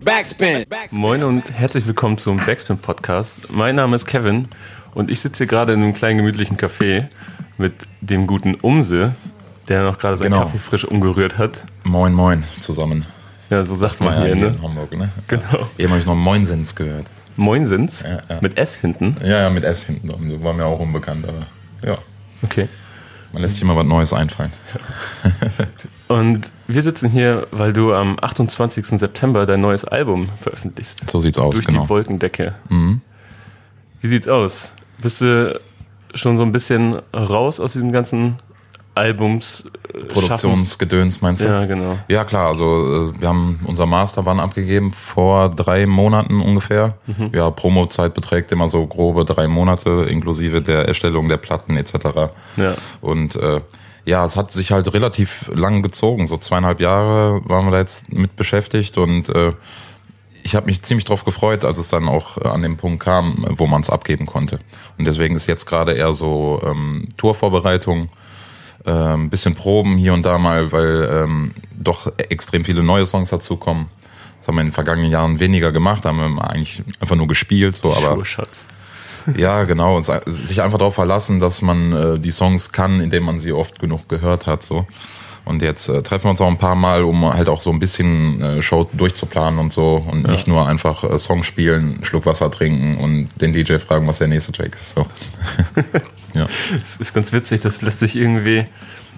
Backspin. Moin und herzlich willkommen zum Backspin Podcast. Mein Name ist Kevin und ich sitze hier gerade in einem kleinen gemütlichen Café mit dem guten Umse, der noch gerade seinen Genau. Kaffee frisch umgerührt hat. Moin, moin zusammen. Ja, so sagt man Ja, hier, ne? in Hamburg, ne? Genau. Eben habe ich noch Moinsens gehört. Moinsens Ja, ja. mit S hinten. Ja, ja, mit S hinten war mir auch unbekannt, aber ja. Okay. Man lässt sich immer was Neues einfallen. Und wir sitzen hier, weil du am 28. September dein neues Album veröffentlichst. So sieht's aus, Durch genau. die Wolkendecke. Wie sieht's aus? Bist du schon so ein bisschen raus aus diesem ganzen Albums? äh, Produktionsgedöns, meinst du? Ja, genau. Ja, klar, also äh, wir haben unser Masterband abgegeben vor drei Monaten ungefähr. Mhm. Ja, Promozeit beträgt immer so grobe drei Monate, inklusive der Erstellung der Platten etc. Ja. Und äh, ja, es hat sich halt relativ lang gezogen. So zweieinhalb Jahre waren wir da jetzt mit beschäftigt und äh, ich habe mich ziemlich drauf gefreut, als es dann auch äh, an den Punkt kam, wo man es abgeben konnte. Und deswegen ist jetzt gerade eher so ähm, Tourvorbereitung, ein bisschen Proben hier und da mal, weil ähm, doch extrem viele neue Songs dazukommen. Das haben wir in den vergangenen Jahren weniger gemacht, haben wir eigentlich einfach nur gespielt, so, aber Schurschatz. ja, genau. Und sich einfach darauf verlassen, dass man äh, die Songs kann, indem man sie oft genug gehört hat. So. Und jetzt äh, treffen wir uns auch ein paar Mal, um halt auch so ein bisschen äh, Show durchzuplanen und so. Und nicht nur einfach äh, Song spielen, Schluck Wasser trinken und den DJ fragen, was der nächste Track ist. So. ja. Das ist ganz witzig, das lässt sich irgendwie,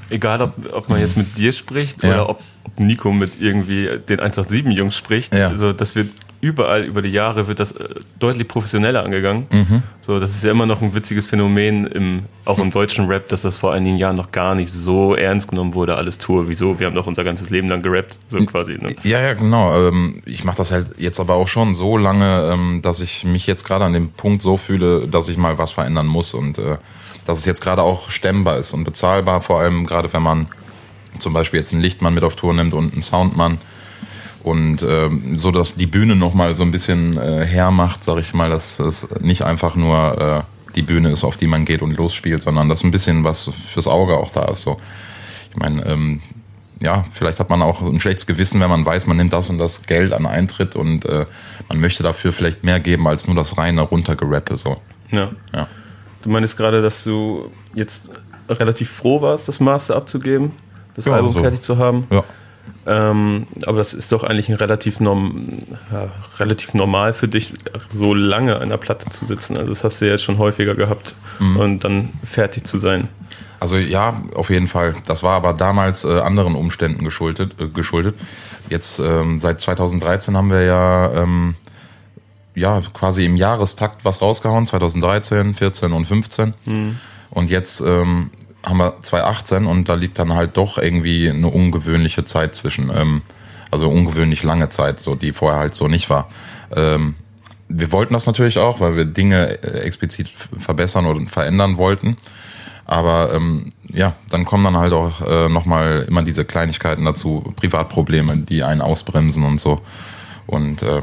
egal ob, ob man jetzt mit dir spricht Ja. oder ob, ob Nico mit irgendwie den 187-Jungs spricht, Ja. also das wird überall über die Jahre wird das äh, deutlich professioneller angegangen. Mhm. So, das ist ja immer noch ein witziges Phänomen, im, auch im deutschen Rap, dass das vor einigen Jahren noch gar nicht so ernst genommen wurde, alles Tour. Wieso? Wir haben doch unser ganzes Leben lang gerappt, so quasi. Ne? Ja, ja, genau. Ähm, ich mache das halt jetzt aber auch schon so lange, ähm, dass ich mich jetzt gerade an dem Punkt so fühle, dass ich mal was verändern muss und äh, dass es jetzt gerade auch stemmbar ist und bezahlbar, vor allem gerade wenn man zum Beispiel jetzt einen Lichtmann mit auf Tour nimmt und einen Soundmann und ähm, so, dass die Bühne nochmal so ein bisschen äh, hermacht, sag ich mal, dass es nicht einfach nur äh, die Bühne ist, auf die man geht und losspielt, sondern dass ein bisschen was fürs Auge auch da ist. So. Ich meine, ähm, ja, vielleicht hat man auch ein schlechtes Gewissen, wenn man weiß, man nimmt das und das Geld an Eintritt und äh, man möchte dafür vielleicht mehr geben als nur das reine runtergerappe. So. Ja. Ja. Du meinst gerade, dass du jetzt relativ froh warst, das Master abzugeben, das Ja, Album so. fertig zu haben. Ja. Ähm, aber das ist doch eigentlich ein relativ, norm, ja, relativ normal für dich, so lange an der Platte zu sitzen. Also das hast du ja jetzt schon häufiger gehabt und dann fertig zu sein. Also ja, auf jeden Fall. Das war aber damals äh, anderen Umständen geschuldet. Äh, geschuldet. Jetzt ähm, seit 2013 haben wir ja ähm, ja quasi im Jahrestakt was rausgehauen. 2013, 14 und 15. Und jetzt ähm, haben wir 2018 und da liegt dann halt doch irgendwie eine ungewöhnliche Zeit zwischen. Ähm, also ungewöhnlich lange Zeit, so die vorher halt so nicht war. Ähm, wir wollten das natürlich auch, weil wir Dinge äh, explizit verbessern oder verändern wollten. Aber ähm, ja, dann kommen dann halt auch äh, nochmal immer diese Kleinigkeiten dazu, Privatprobleme, die einen ausbremsen und so. Und äh,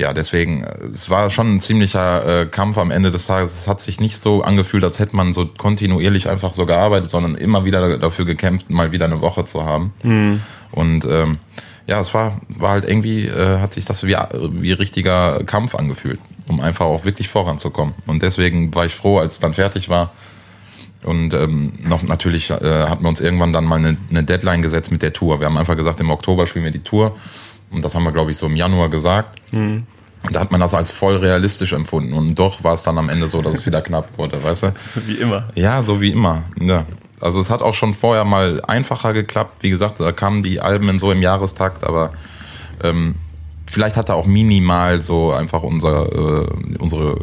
ja, deswegen, es war schon ein ziemlicher äh, Kampf am Ende des Tages. Es hat sich nicht so angefühlt, als hätte man so kontinuierlich einfach so gearbeitet, sondern immer wieder dafür gekämpft, mal wieder eine Woche zu haben. Und ähm, ja, es war, war halt irgendwie, äh, hat sich das wie, wie richtiger Kampf angefühlt, um einfach auch wirklich voranzukommen. Und deswegen war ich froh, als es dann fertig war. Und ähm, noch natürlich äh, hatten wir uns irgendwann dann mal eine, eine Deadline gesetzt mit der Tour. Wir haben einfach gesagt, im Oktober spielen wir die Tour. Und das haben wir, glaube ich, so im Januar gesagt. Und da hat man das als voll realistisch empfunden. Und doch war es dann am Ende so, dass es wieder knapp wurde, weißt du? Wie immer. Ja, so wie immer. Ja. Also es hat auch schon vorher mal einfacher geklappt. Wie gesagt, da kamen die Alben in so im Jahrestakt, aber ähm, vielleicht hat da auch minimal so einfach unser, äh, unsere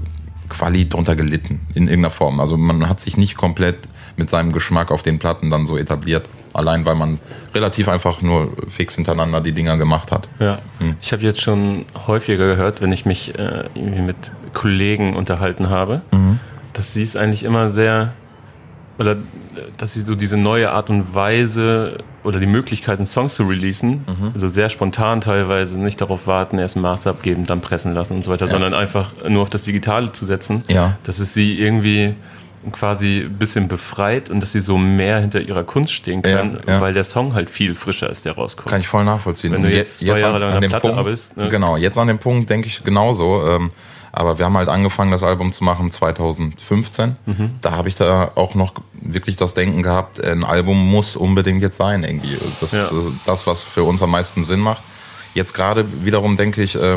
Quali drunter gelitten in irgendeiner Form. Also man hat sich nicht komplett mit seinem Geschmack auf den Platten dann so etabliert. Allein weil man relativ einfach nur fix hintereinander die Dinger gemacht hat. Ja. Ich habe jetzt schon häufiger gehört, wenn ich mich äh, irgendwie mit Kollegen unterhalten habe, dass sie es eigentlich immer sehr oder äh, dass sie so diese neue Art und Weise oder die Möglichkeiten, Songs zu releasen, also sehr spontan teilweise, nicht darauf warten, erst ein Master abgeben, dann pressen lassen und so weiter, sondern einfach nur auf das Digitale zu setzen, Ja. dass es sie irgendwie quasi ein bisschen befreit und dass sie so mehr hinter ihrer Kunst stehen können, Ja, ja. weil der Song halt viel frischer ist, der rauskommt. Kann ich voll nachvollziehen. Wenn du Und jetzt zwei Jahre lang an dem Platte Punkt, arbeitest, ne? Genau, jetzt an dem Punkt denke ich genauso. Ähm, aber wir haben halt angefangen, das Album zu machen 2015. Mhm. Da habe ich da auch noch wirklich das Denken gehabt, ein Album muss unbedingt jetzt sein irgendwie. Das Ja. ist äh, das, was für uns am meisten Sinn macht. Jetzt gerade wiederum denke ich, äh,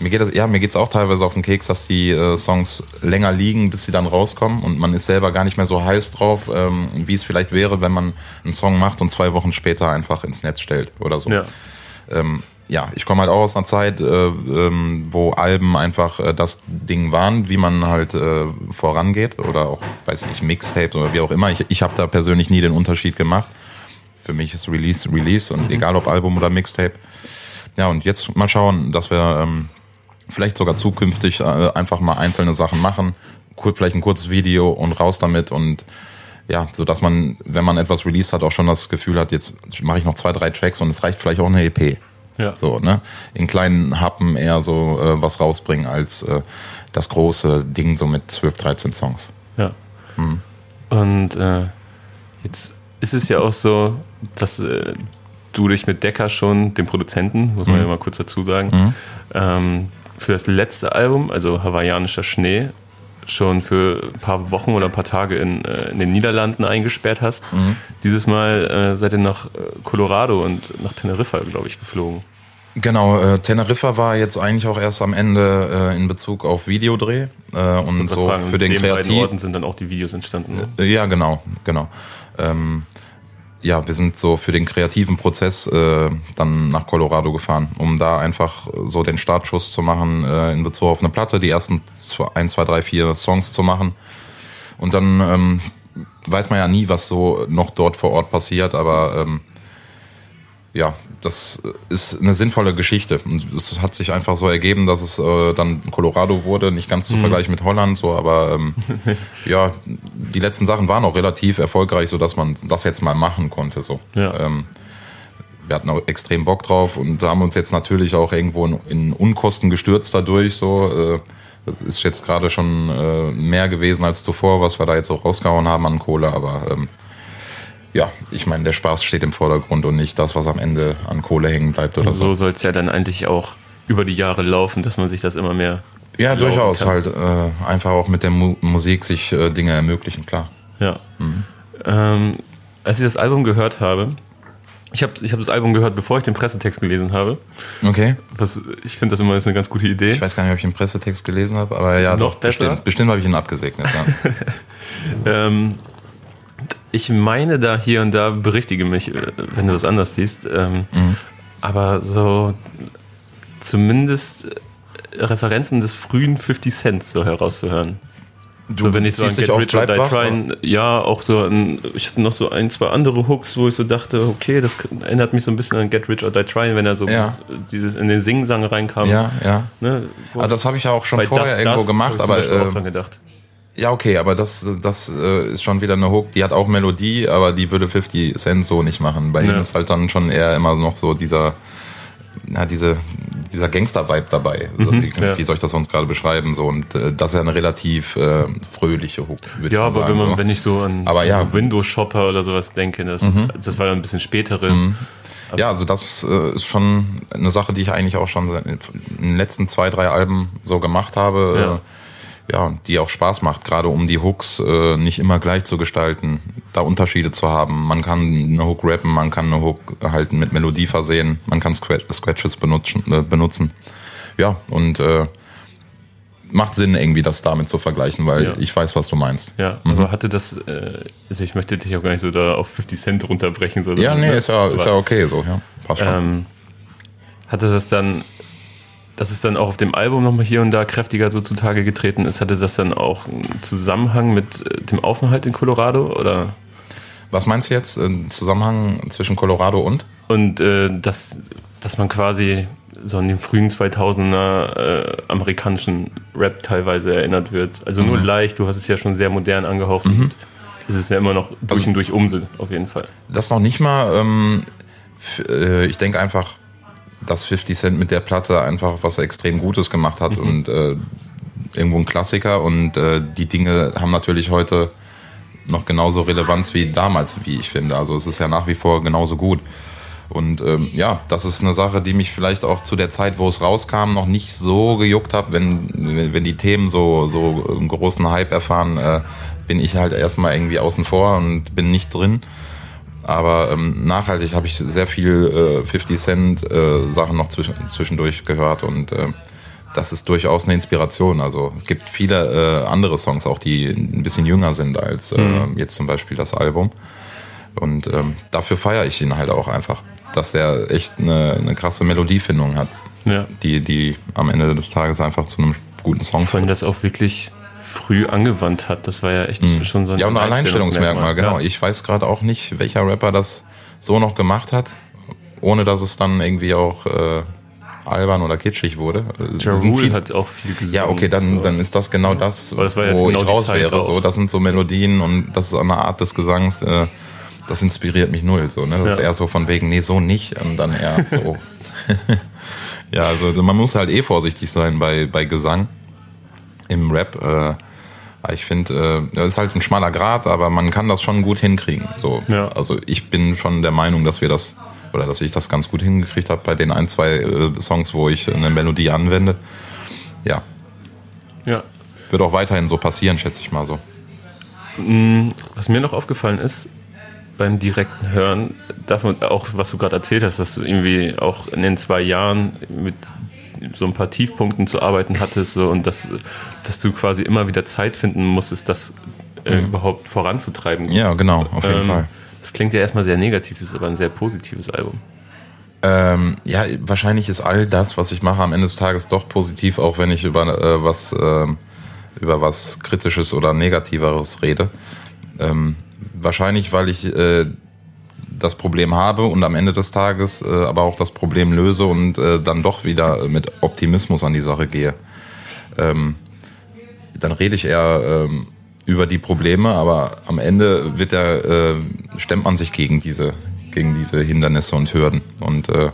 mir geht es ja, mir geht's auch teilweise auf den Keks, dass die äh, Songs länger liegen, bis sie dann rauskommen und man ist selber gar nicht mehr so heiß drauf, ähm, wie es vielleicht wäre, wenn man einen Song macht und zwei Wochen später einfach ins Netz stellt oder so Ja. ähm, ja, ich komme halt auch aus einer Zeit, äh, ähm, wo Alben einfach äh, das Ding waren, wie man halt äh, vorangeht oder auch, weiß nicht, Mixtapes oder wie auch immer. Ich, ich habe da persönlich nie den Unterschied gemacht. Für mich ist Release Release und egal ob Album oder Mixtape. Ja, und jetzt mal schauen, dass wir ähm, vielleicht sogar zukünftig äh, einfach mal einzelne Sachen machen, vielleicht ein kurzes Video und raus damit und ja, so dass man, wenn man etwas released hat, auch schon das Gefühl hat, jetzt mache ich noch zwei, drei Tracks und es reicht vielleicht auch eine EP. Ja. So, ne? In kleinen Happen eher so äh, was rausbringen als äh, das große Ding so mit 12, 13 Songs. Ja. Mhm. Und äh, jetzt ist es ja auch so, dass äh, du dich mit Decker schon, dem Produzenten, muss man Mhm. ja mal kurz dazu sagen, ähm, für das letzte Album, also Hawaiianischer Schnee, schon für ein paar Wochen oder ein paar Tage in, äh, in den Niederlanden eingesperrt hast. Mhm. Dieses Mal äh, seid ihr nach äh, Colorado und nach Teneriffa, glaube ich, geflogen. Genau, äh, Teneriffa war jetzt eigentlich auch erst am Ende äh, in Bezug auf Videodreh äh, und so fragen, für den Kreativ. Orten sind dann auch die Videos entstanden. Ne? Äh, Ja, genau, genau. Ähm, ja, wir sind so für den kreativen Prozess äh, dann nach Colorado gefahren, um da einfach so den Startschuss zu machen äh, in Bezug auf eine Platte, die ersten zwei, ein, zwei, drei, vier Songs zu machen. Und dann ähm, weiß man ja nie, was so noch dort vor Ort passiert, aber ähm, ja, das ist eine sinnvolle Geschichte. Und es hat sich einfach so ergeben, dass es äh, dann Colorado wurde, nicht ganz zu Mhm. vergleichen mit Holland, so, aber ähm, ja, die letzten Sachen waren auch relativ erfolgreich, so dass man das jetzt mal machen konnte. So. Ja. Ähm, wir hatten auch extrem Bock drauf und haben uns jetzt natürlich auch irgendwo in, in Unkosten gestürzt dadurch. So, äh, das ist jetzt gerade schon äh, mehr gewesen als zuvor, was wir da jetzt auch rausgehauen haben an Kohle, aber ähm, ja, ich meine, der Spaß steht im Vordergrund und nicht das, was am Ende an Kohle hängen bleibt oder Also so so. soll es ja dann eigentlich auch über die Jahre laufen, dass man sich das immer mehr. Ja, durchaus kann. halt äh, einfach auch mit der Mu Musik sich äh, Dinge ermöglichen, klar. Ja. Ähm, als ich das Album gehört habe, ich habe ich hab das Album gehört, bevor ich den Pressetext gelesen habe. Okay. Was, ich finde das immer ist eine ganz gute Idee. Ich weiß gar nicht, ob ich den Pressetext gelesen habe, aber ja, Noch doch, besser? bestimmt, bestimmt habe ich ihn abgesegnet. Ja. Ähm, ich meine da hier und da, berichtige mich, äh, wenn du das anders siehst, ähm, Mhm. aber so zumindest äh, Referenzen des frühen 50 Cents so herauszuhören. Du so, wenn ich so an Get Rich or Die Tryin', ja, auch so an, ich hatte noch so ein, zwei andere Hooks, wo ich so dachte, okay, das erinnert mich so ein bisschen an Get Rich or Die Tryin', wenn er so Ja. dieses, in den Singsang reinkam. Ja, ja. Ne, wo- Ah, das habe ich ja auch schon vorher Das, irgendwo Das gemacht, aber äh, dran gedacht. Ja, okay, aber das, das äh, ist schon wieder eine Hook, die hat auch Melodie, aber die würde 50 Cent so nicht machen. Bei Ja. ihm ist halt dann schon eher immer noch so dieser, ja, diese, dieser Gangster-Vibe dabei. Also, wie, ja. wie soll ich das sonst gerade beschreiben? So, und äh, das ist ja eine relativ äh, fröhliche Hook, würde Ja, ich aber sagen. wenn, man, so. wenn ich so an Aber ja. Mhm. so Windows Shopper oder sowas denke, das, das war dann ein bisschen spätere. Ja, also das äh, ist schon eine Sache, die ich eigentlich auch schon seit- in den letzten zwei, drei Alben so gemacht habe. Ja. Ja, die auch Spaß macht, gerade um die Hooks äh, nicht immer gleich zu gestalten, da Unterschiede zu haben. Man kann eine Hook rappen, man kann eine Hook halt mit Melodie versehen, man kann Scratch Scratches benutzen, äh, benutzen. Ja, und äh, macht Sinn, irgendwie das damit zu vergleichen, weil Ja. ich weiß, was du meinst. Ja, Mhm. aber hatte das, äh, also ich möchte dich auch gar nicht so da auf 50 Cent runterbrechen. So, Ja, nee, ne? ist ja, ist ja okay so, ja. Passt schon. ähm, hatte das dann, dass es dann auch auf dem Album nochmal hier und da kräftiger so zutage getreten ist, hatte das dann auch einen Zusammenhang mit äh, dem Aufenthalt in Colorado oder? Was meinst du jetzt? Ein Zusammenhang zwischen Colorado und? Und äh, dass, dass man quasi so an den frühen 2000er äh, amerikanischen Rap teilweise erinnert wird. Also Mhm. nur leicht, du hast es ja schon sehr modern angehaucht. und Es ist ja immer noch durch und durch Umse, auf jeden Fall. Das noch nicht mal. Ähm, äh, ich denke einfach, dass 50 Cent mit der Platte einfach was extrem Gutes gemacht hat und äh, irgendwo ein Klassiker. Und äh, die Dinge haben natürlich heute noch genauso Relevanz wie damals, wie ich finde. Also es ist ja nach wie vor genauso gut. Und ähm, ja, das ist eine Sache, die mich vielleicht auch zu der Zeit, wo es rauskam, noch nicht so gejuckt hat, wenn, wenn die Themen so, so einen großen Hype erfahren, äh, bin ich halt erstmal irgendwie außen vor und bin nicht drin. Aber ähm, nachhaltig habe ich sehr viel äh, 50 Cent äh, Sachen noch zwischen, zwischendurch gehört und äh, das ist durchaus eine Inspiration. Also es gibt viele äh, andere Songs auch, die ein bisschen jünger sind als äh, mhm. jetzt zum Beispiel das Album. Und ähm, dafür feiere ich ihn halt auch einfach dass er echt eine, eine krasse Melodiefindung hat, ja. die, die am Ende des Tages einfach zu einem guten Song führt. Vor allem das auch wirklich früh angewandt hat. Das war ja echt mhm. schon so ein Ja, und ein Alleinstellungsmerkmal, genau. Ja. Ich weiß gerade auch nicht, welcher Rapper das so noch gemacht hat, ohne dass es dann irgendwie auch äh, albern oder kitschig wurde. Ja viel, hat auch viel gesungen. Ja, okay, dann, dann ist das genau das, das wo genau ich raus wäre. So, das sind so Melodien und das ist eine Art des Gesangs, äh, das inspiriert mich null. So, ne? Das ja. ist eher so von wegen, nee, so nicht. Und dann eher so. ja, also man muss halt eh vorsichtig sein bei, bei Gesang im Rap. Äh, ich finde, äh, das ist halt ein schmaler Grad, aber man kann das schon gut hinkriegen. So. Ja. Also ich bin schon der Meinung, dass wir das oder dass ich das ganz gut hingekriegt habe bei den ein, zwei äh, Songs, wo ich eine Melodie anwende. Ja. Ja. Wird auch weiterhin so passieren, schätze ich mal so. Mm, was mir noch aufgefallen ist, beim direkten Hören, davon auch, was du gerade erzählt hast, dass du irgendwie auch in den zwei Jahren mit so ein paar Tiefpunkten zu arbeiten hattest so, und dass, dass du quasi immer wieder Zeit finden musstest, das äh, mhm. überhaupt voranzutreiben. Ja, genau, auf jeden ähm, Fall. Das klingt ja erstmal sehr negativ, das ist aber ein sehr positives Album. Ähm, ja, wahrscheinlich ist all das, was ich mache, am Ende des Tages doch positiv, auch wenn ich über äh, was äh, über was Kritisches oder Negativeres rede. Ähm, Wahrscheinlich, weil ich äh, das Problem habe und am Ende des Tages äh, aber auch das Problem löse und äh, dann doch wieder mit Optimismus an die Sache gehe. Ähm, dann rede ich eher ähm, über die Probleme, aber am Ende wird er, äh, stemmt man sich gegen diese, gegen diese Hindernisse und Hürden. Und äh,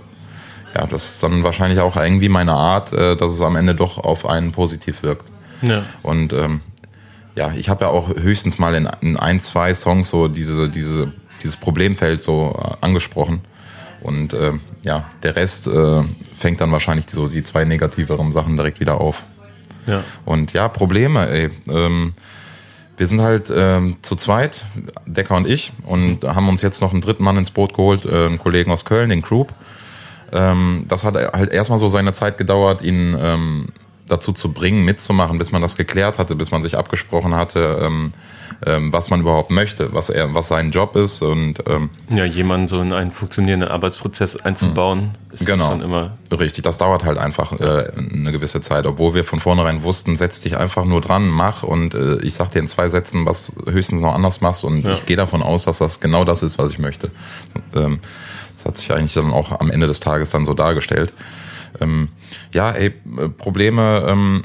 ja, das ist dann wahrscheinlich auch irgendwie meine Art, äh, dass es am Ende doch auf einen positiv wirkt. Ja. Und ähm, ja, ich habe ja auch höchstens mal in, in, ein, zwei Songs so diese, diese, dieses Problemfeld so äh, angesprochen. Und äh, ja, der Rest äh, fängt dann wahrscheinlich so die zwei negativeren Sachen direkt wieder auf. Ja. Und ja, Probleme, ey. Ähm, wir sind halt ähm, zu zweit, Decker und ich, und haben uns jetzt noch einen dritten Mann ins Boot geholt, äh, einen Kollegen aus Köln, den Croup. Ähm, das hat halt erstmal so seine Zeit gedauert, ihn ähm, dazu zu bringen, mitzumachen, bis man das geklärt hatte, bis man sich abgesprochen hatte, ähm, ähm, was man überhaupt möchte, was er, was sein Job ist und ähm, ja, jemanden so in einen funktionierenden Arbeitsprozess einzubauen, ist genau, schon immer richtig. Das dauert halt einfach äh, eine gewisse Zeit, obwohl wir von vornherein wussten, setz dich einfach nur dran, mach und äh, ich sag dir in zwei Sätzen, was höchstens noch anders machst und ja. ich gehe davon aus, dass das genau das ist, was ich möchte. Ähm, das hat sich eigentlich dann auch am Ende des Tages dann so dargestellt. Ähm, ja, ey, Probleme ähm,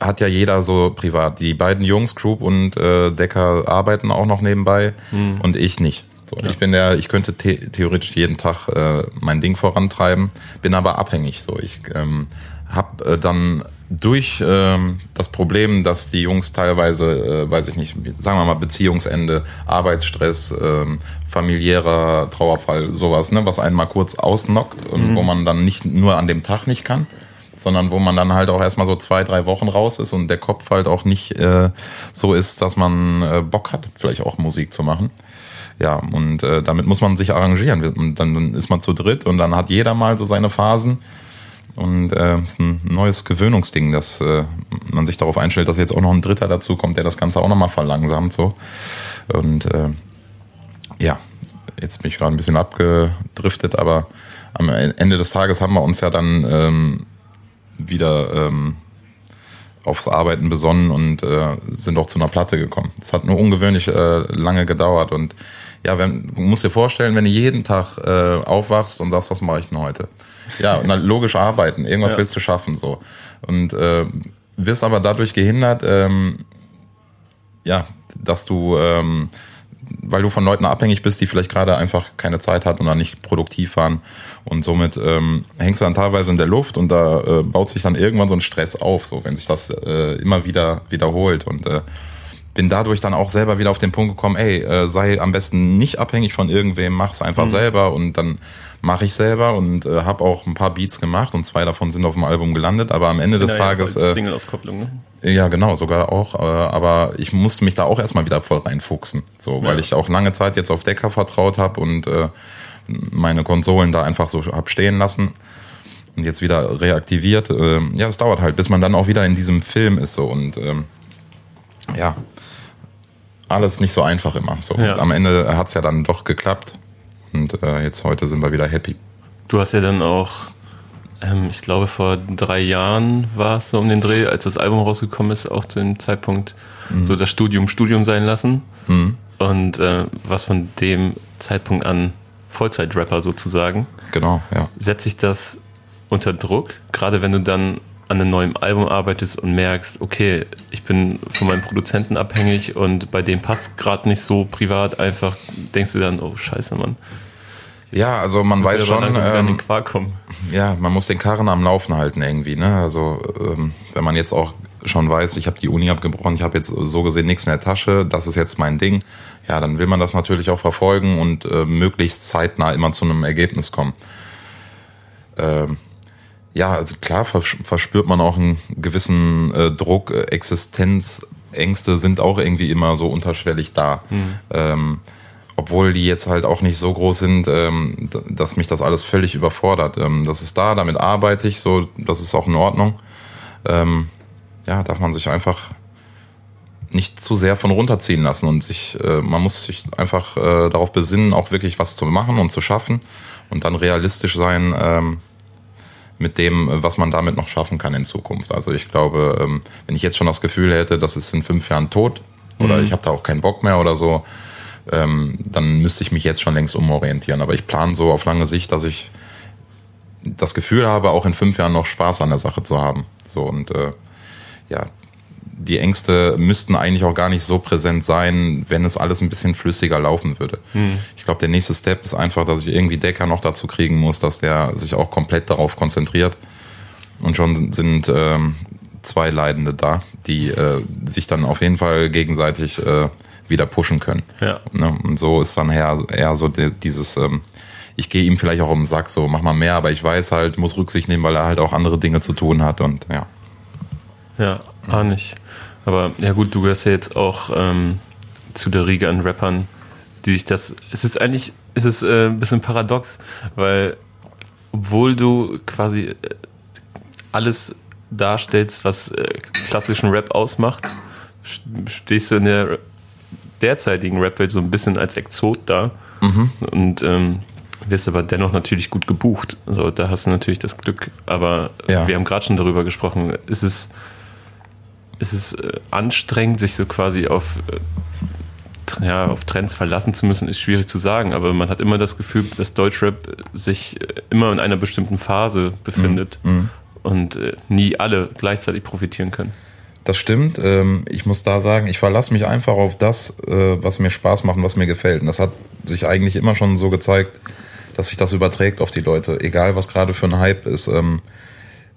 hat ja jeder so privat. Die beiden Jungs, Group und äh, Decker, arbeiten auch noch nebenbei mhm. und ich nicht. So, ja. Ich bin der, ich könnte the theoretisch jeden Tag äh, mein Ding vorantreiben, bin aber abhängig. So, ich ähm, habe äh, dann durch ähm, das Problem, dass die Jungs teilweise, äh, weiß ich nicht, sagen wir mal Beziehungsende, Arbeitsstress, ähm, familiärer Trauerfall, sowas, ne, was einen mal kurz ausnockt und mhm. wo man dann nicht nur an dem Tag nicht kann, sondern wo man dann halt auch erstmal so zwei, drei Wochen raus ist und der Kopf halt auch nicht äh, so ist, dass man äh, Bock hat, vielleicht auch Musik zu machen. Ja, und äh, damit muss man sich arrangieren. Und dann ist man zu dritt und dann hat jeder mal so seine Phasen und äh, ist ein neues Gewöhnungsding, dass äh, man sich darauf einstellt, dass jetzt auch noch ein Dritter dazu kommt, der das Ganze auch nochmal verlangsamt. So. Und äh, ja, jetzt bin ich gerade ein bisschen abgedriftet, aber am Ende des Tages haben wir uns ja dann ähm, wieder ähm, aufs Arbeiten besonnen und äh, sind auch zu einer Platte gekommen. Es hat nur ungewöhnlich äh, lange gedauert und ja, wenn, du musst dir vorstellen, wenn du jeden Tag äh, aufwachst und sagst, was mache ich denn heute? Ja, logisch arbeiten, irgendwas ja. willst du schaffen so. Und äh, wirst aber dadurch gehindert, ähm, ja, dass du, ähm, weil du von Leuten abhängig bist, die vielleicht gerade einfach keine Zeit hatten oder nicht produktiv waren. Und somit ähm, hängst du dann teilweise in der Luft und da äh, baut sich dann irgendwann so ein Stress auf, so wenn sich das äh, immer wieder wiederholt. Und äh, bin dadurch dann auch selber wieder auf den Punkt gekommen, ey, äh, sei am besten nicht abhängig von irgendwem, mach's einfach mhm. selber und dann mache ich selber und äh, habe auch ein paar Beats gemacht und zwei davon sind auf dem Album gelandet, aber am Ende des ja, Tages ja, Single-Auskopplung, ne? Ja, genau, sogar auch, äh, aber ich musste mich da auch erstmal wieder voll reinfuchsen, so, weil ja. ich auch lange Zeit jetzt auf Decker vertraut habe und äh, meine Konsolen da einfach so hab stehen lassen und jetzt wieder reaktiviert. Äh, ja, es dauert halt, bis man dann auch wieder in diesem Film ist so und ähm, ja, alles nicht so einfach immer. So. Ja. am Ende hat es ja dann doch geklappt und äh, jetzt heute sind wir wieder happy. Du hast ja dann auch, ähm, ich glaube vor drei Jahren war es so um den Dreh, als das Album rausgekommen ist, auch zu dem Zeitpunkt mhm. so das Studium Studium sein lassen. Mhm. Und äh, was von dem Zeitpunkt an Vollzeit-Rapper sozusagen. Genau, ja. Setzt sich das unter Druck, gerade wenn du dann an einem neuen Album arbeitest und merkst, okay, ich bin von meinem Produzenten abhängig und bei dem passt gerade nicht so privat, einfach denkst du dann, oh scheiße, Mann. Ja, also man weiß schon, ähm, ja, man muss den Karren am Laufen halten irgendwie. Ne? Also ähm, wenn man jetzt auch schon weiß, ich habe die Uni abgebrochen, ich habe jetzt so gesehen nichts in der Tasche, das ist jetzt mein Ding, ja, dann will man das natürlich auch verfolgen und äh, möglichst zeitnah immer zu einem Ergebnis kommen. Ähm, ja, also klar verspürt man auch einen gewissen äh, Druck, Existenzängste sind auch irgendwie immer so unterschwellig da. Mhm. Ähm, obwohl die jetzt halt auch nicht so groß sind, ähm, dass mich das alles völlig überfordert. Ähm, das ist da, damit arbeite ich so, das ist auch in Ordnung. Ähm, ja, darf man sich einfach nicht zu sehr von runterziehen lassen und sich, äh, man muss sich einfach äh, darauf besinnen, auch wirklich was zu machen und zu schaffen und dann realistisch sein, ähm, mit dem, was man damit noch schaffen kann in Zukunft. Also ich glaube, ähm, wenn ich jetzt schon das Gefühl hätte, das ist in fünf Jahren tot oder mhm. ich habe da auch keinen Bock mehr oder so, ähm, dann müsste ich mich jetzt schon längst umorientieren. Aber ich plane so auf lange Sicht, dass ich das Gefühl habe, auch in fünf Jahren noch Spaß an der Sache zu haben. So und äh, ja, die Ängste müssten eigentlich auch gar nicht so präsent sein, wenn es alles ein bisschen flüssiger laufen würde. Mhm. Ich glaube, der nächste Step ist einfach, dass ich irgendwie Decker noch dazu kriegen muss, dass der sich auch komplett darauf konzentriert. Und schon sind ähm, zwei Leidende da, die äh, sich dann auf jeden Fall gegenseitig äh, wieder pushen können. Ja. Ne? Und so ist dann eher, eher so dieses, ähm, ich gehe ihm vielleicht auch um den Sack, so mach mal mehr, aber ich weiß halt, muss Rücksicht nehmen, weil er halt auch andere Dinge zu tun hat und ja. Ja, auch nicht. Aber ja gut, du gehörst ja jetzt auch ähm, zu der Riege an Rappern, die sich das. Es ist eigentlich, es ist äh, ein bisschen paradox, weil obwohl du quasi äh, alles darstellst, was äh, klassischen Rap ausmacht, stehst du in der derzeitigen Rap-Welt so ein bisschen als Exot da. Mhm. Und ähm, wirst aber dennoch natürlich gut gebucht. Also da hast du natürlich das Glück. Aber ja. wir haben gerade schon darüber gesprochen. Ist es ist es äh, anstrengend, sich so quasi auf, äh, ja, auf Trends verlassen zu müssen, ist schwierig zu sagen, aber man hat immer das Gefühl, dass Deutschrap sich äh, immer in einer bestimmten Phase befindet mhm. mhm. und nie alle gleichzeitig profitieren können. Das stimmt. Ähm, ich muss da sagen, ich verlasse mich einfach auf das, was mir Spaß macht und was mir gefällt. Und das hat sich eigentlich immer schon so gezeigt, dass sich das überträgt auf die Leute, egal was gerade für ein Hype ist. Ähm,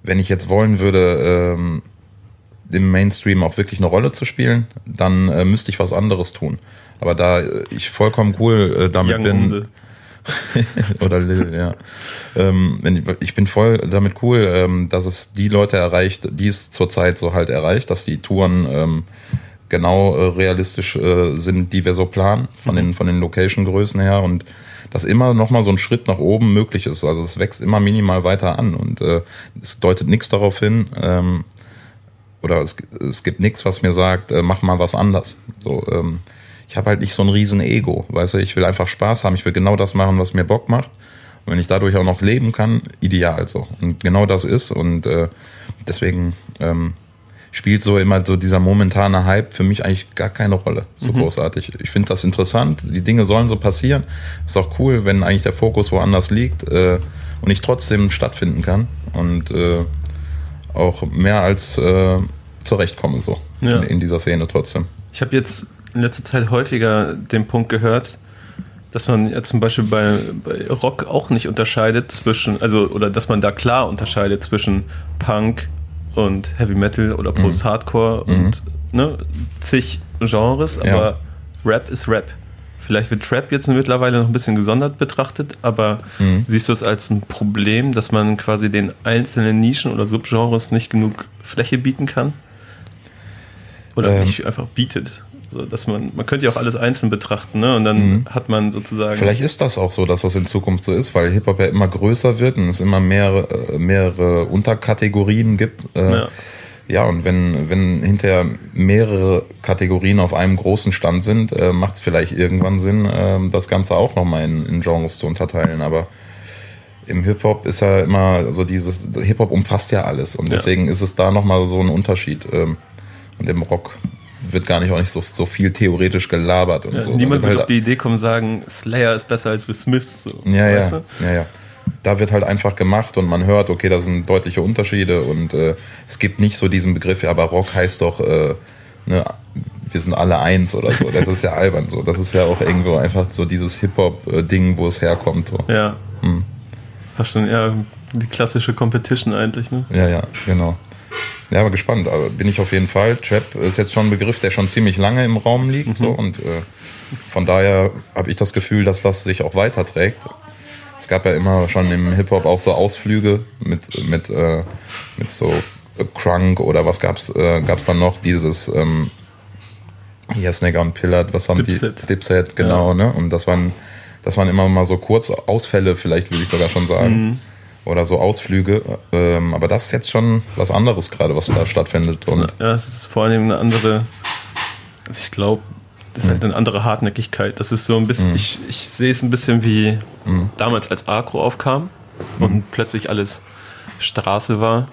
wenn ich jetzt wollen würde, ähm, im Mainstream auch wirklich eine Rolle zu spielen, dann äh, müsste ich was anderes tun. Aber da ich vollkommen cool äh, damit Young bin. oder Lil, ja. Ähm, ich bin voll damit cool, ähm, dass es die Leute erreicht, die es zurzeit so halt erreicht, dass die Touren ähm, genau äh, realistisch äh, sind, die wir so planen, von den, von den Location-Größen her und dass immer nochmal so ein Schritt nach oben möglich ist. Also es wächst immer minimal weiter an und äh, es deutet nichts darauf hin, ähm, oder es, es gibt nichts, was mir sagt, äh, mach mal was anders. So, ähm, ich habe halt nicht so ein riesen Ego, weißt du, ich will einfach Spaß haben, ich will genau das machen, was mir Bock macht. Und wenn ich dadurch auch noch leben kann, ideal so. Und genau das ist und äh, deswegen ähm, spielt so immer so dieser momentane Hype für mich eigentlich gar keine Rolle. So mhm. großartig. Ich finde das interessant. Die Dinge sollen so passieren. Ist auch cool, wenn eigentlich der Fokus woanders liegt äh, und ich trotzdem stattfinden kann. Und äh, auch mehr als äh, zurechtkomme, so ja. in, in, dieser Szene trotzdem. Ich habe jetzt in letzter Zeit häufiger den Punkt gehört, dass man ja zum Beispiel bei, bei Rock auch nicht unterscheidet zwischen, also oder dass man da klar unterscheidet zwischen Punk und Heavy Metal oder mhm. Post-Hardcore mhm. und ne, zig Genres, aber Ja. Rap ist Rap. Vielleicht wird Trap jetzt mittlerweile noch ein bisschen gesondert betrachtet, aber Mhm. siehst du es als ein Problem, dass man quasi den einzelnen Nischen oder Subgenres nicht genug Fläche bieten kann? Oder Ähm. nicht einfach bietet? So, dass man, man könnte ja auch alles einzeln betrachten, ne? Und dann hat man sozusagen. Mhm. Vielleicht ist das auch so, dass das in Zukunft so ist, weil Hip-Hop ja immer größer wird und es immer mehrere, äh, mehrere Unterkategorien gibt. Äh, Ja. Ja. und wenn, wenn hinterher mehrere Kategorien auf einem großen Stand sind, äh, macht es vielleicht irgendwann Sinn, äh, das Ganze auch nochmal in, in Genres zu unterteilen. Aber im Hip-Hop ist ja immer so dieses, Hip-Hop umfasst ja alles und Ja. deswegen ist es da nochmal so ein Unterschied. Ähm, und im Rock wird gar nicht auch nicht so, so viel theoretisch gelabert und ja, so. niemand wird wird auf die Idee kommen, sagen, Slayer ist besser als The Smiths. So, Ja, ja, ja, ja. Da wird halt einfach gemacht und man hört, okay, da sind deutliche Unterschiede und äh, es gibt nicht so diesen Begriff, ja, aber Rock heißt doch, äh, ne, wir sind alle eins oder so. Das ist ja albern so. Das ist ja auch irgendwo einfach so dieses Hip-Hop-Ding, wo es herkommt. So. Ja. Hm. Fast schon eher die klassische Competition eigentlich, ne? Ja, ja, genau. Ja, aber gespannt. Aber bin ich auf jeden Fall. Trap ist jetzt schon ein Begriff, der schon ziemlich lange im Raum liegt. So, und äh, von daher habe ich das Gefühl, dass das sich auch weiterträgt. Es gab ja immer schon im Hip-Hop auch so Ausflüge mit, mit, äh, mit so äh, Crunk oder was gab's, äh, gab's dann noch? Dieses ähm, hier Snagger und Pillard, was haben Dipset. die? Dipset, genau, ne? Und das waren, das waren immer mal so kurz Ausfälle, vielleicht würde ich sogar schon sagen. Oder so Ausflüge. Ähm, aber das ist jetzt schon was anderes gerade, was da stattfindet. Und ja, es ist vor allem eine andere, also ich glaube, das ist halt eine andere Hartnäckigkeit. Das ist so ein bisschen, ich, ich sehe es ein bisschen wie damals als Agro aufkam und plötzlich alles Straße war.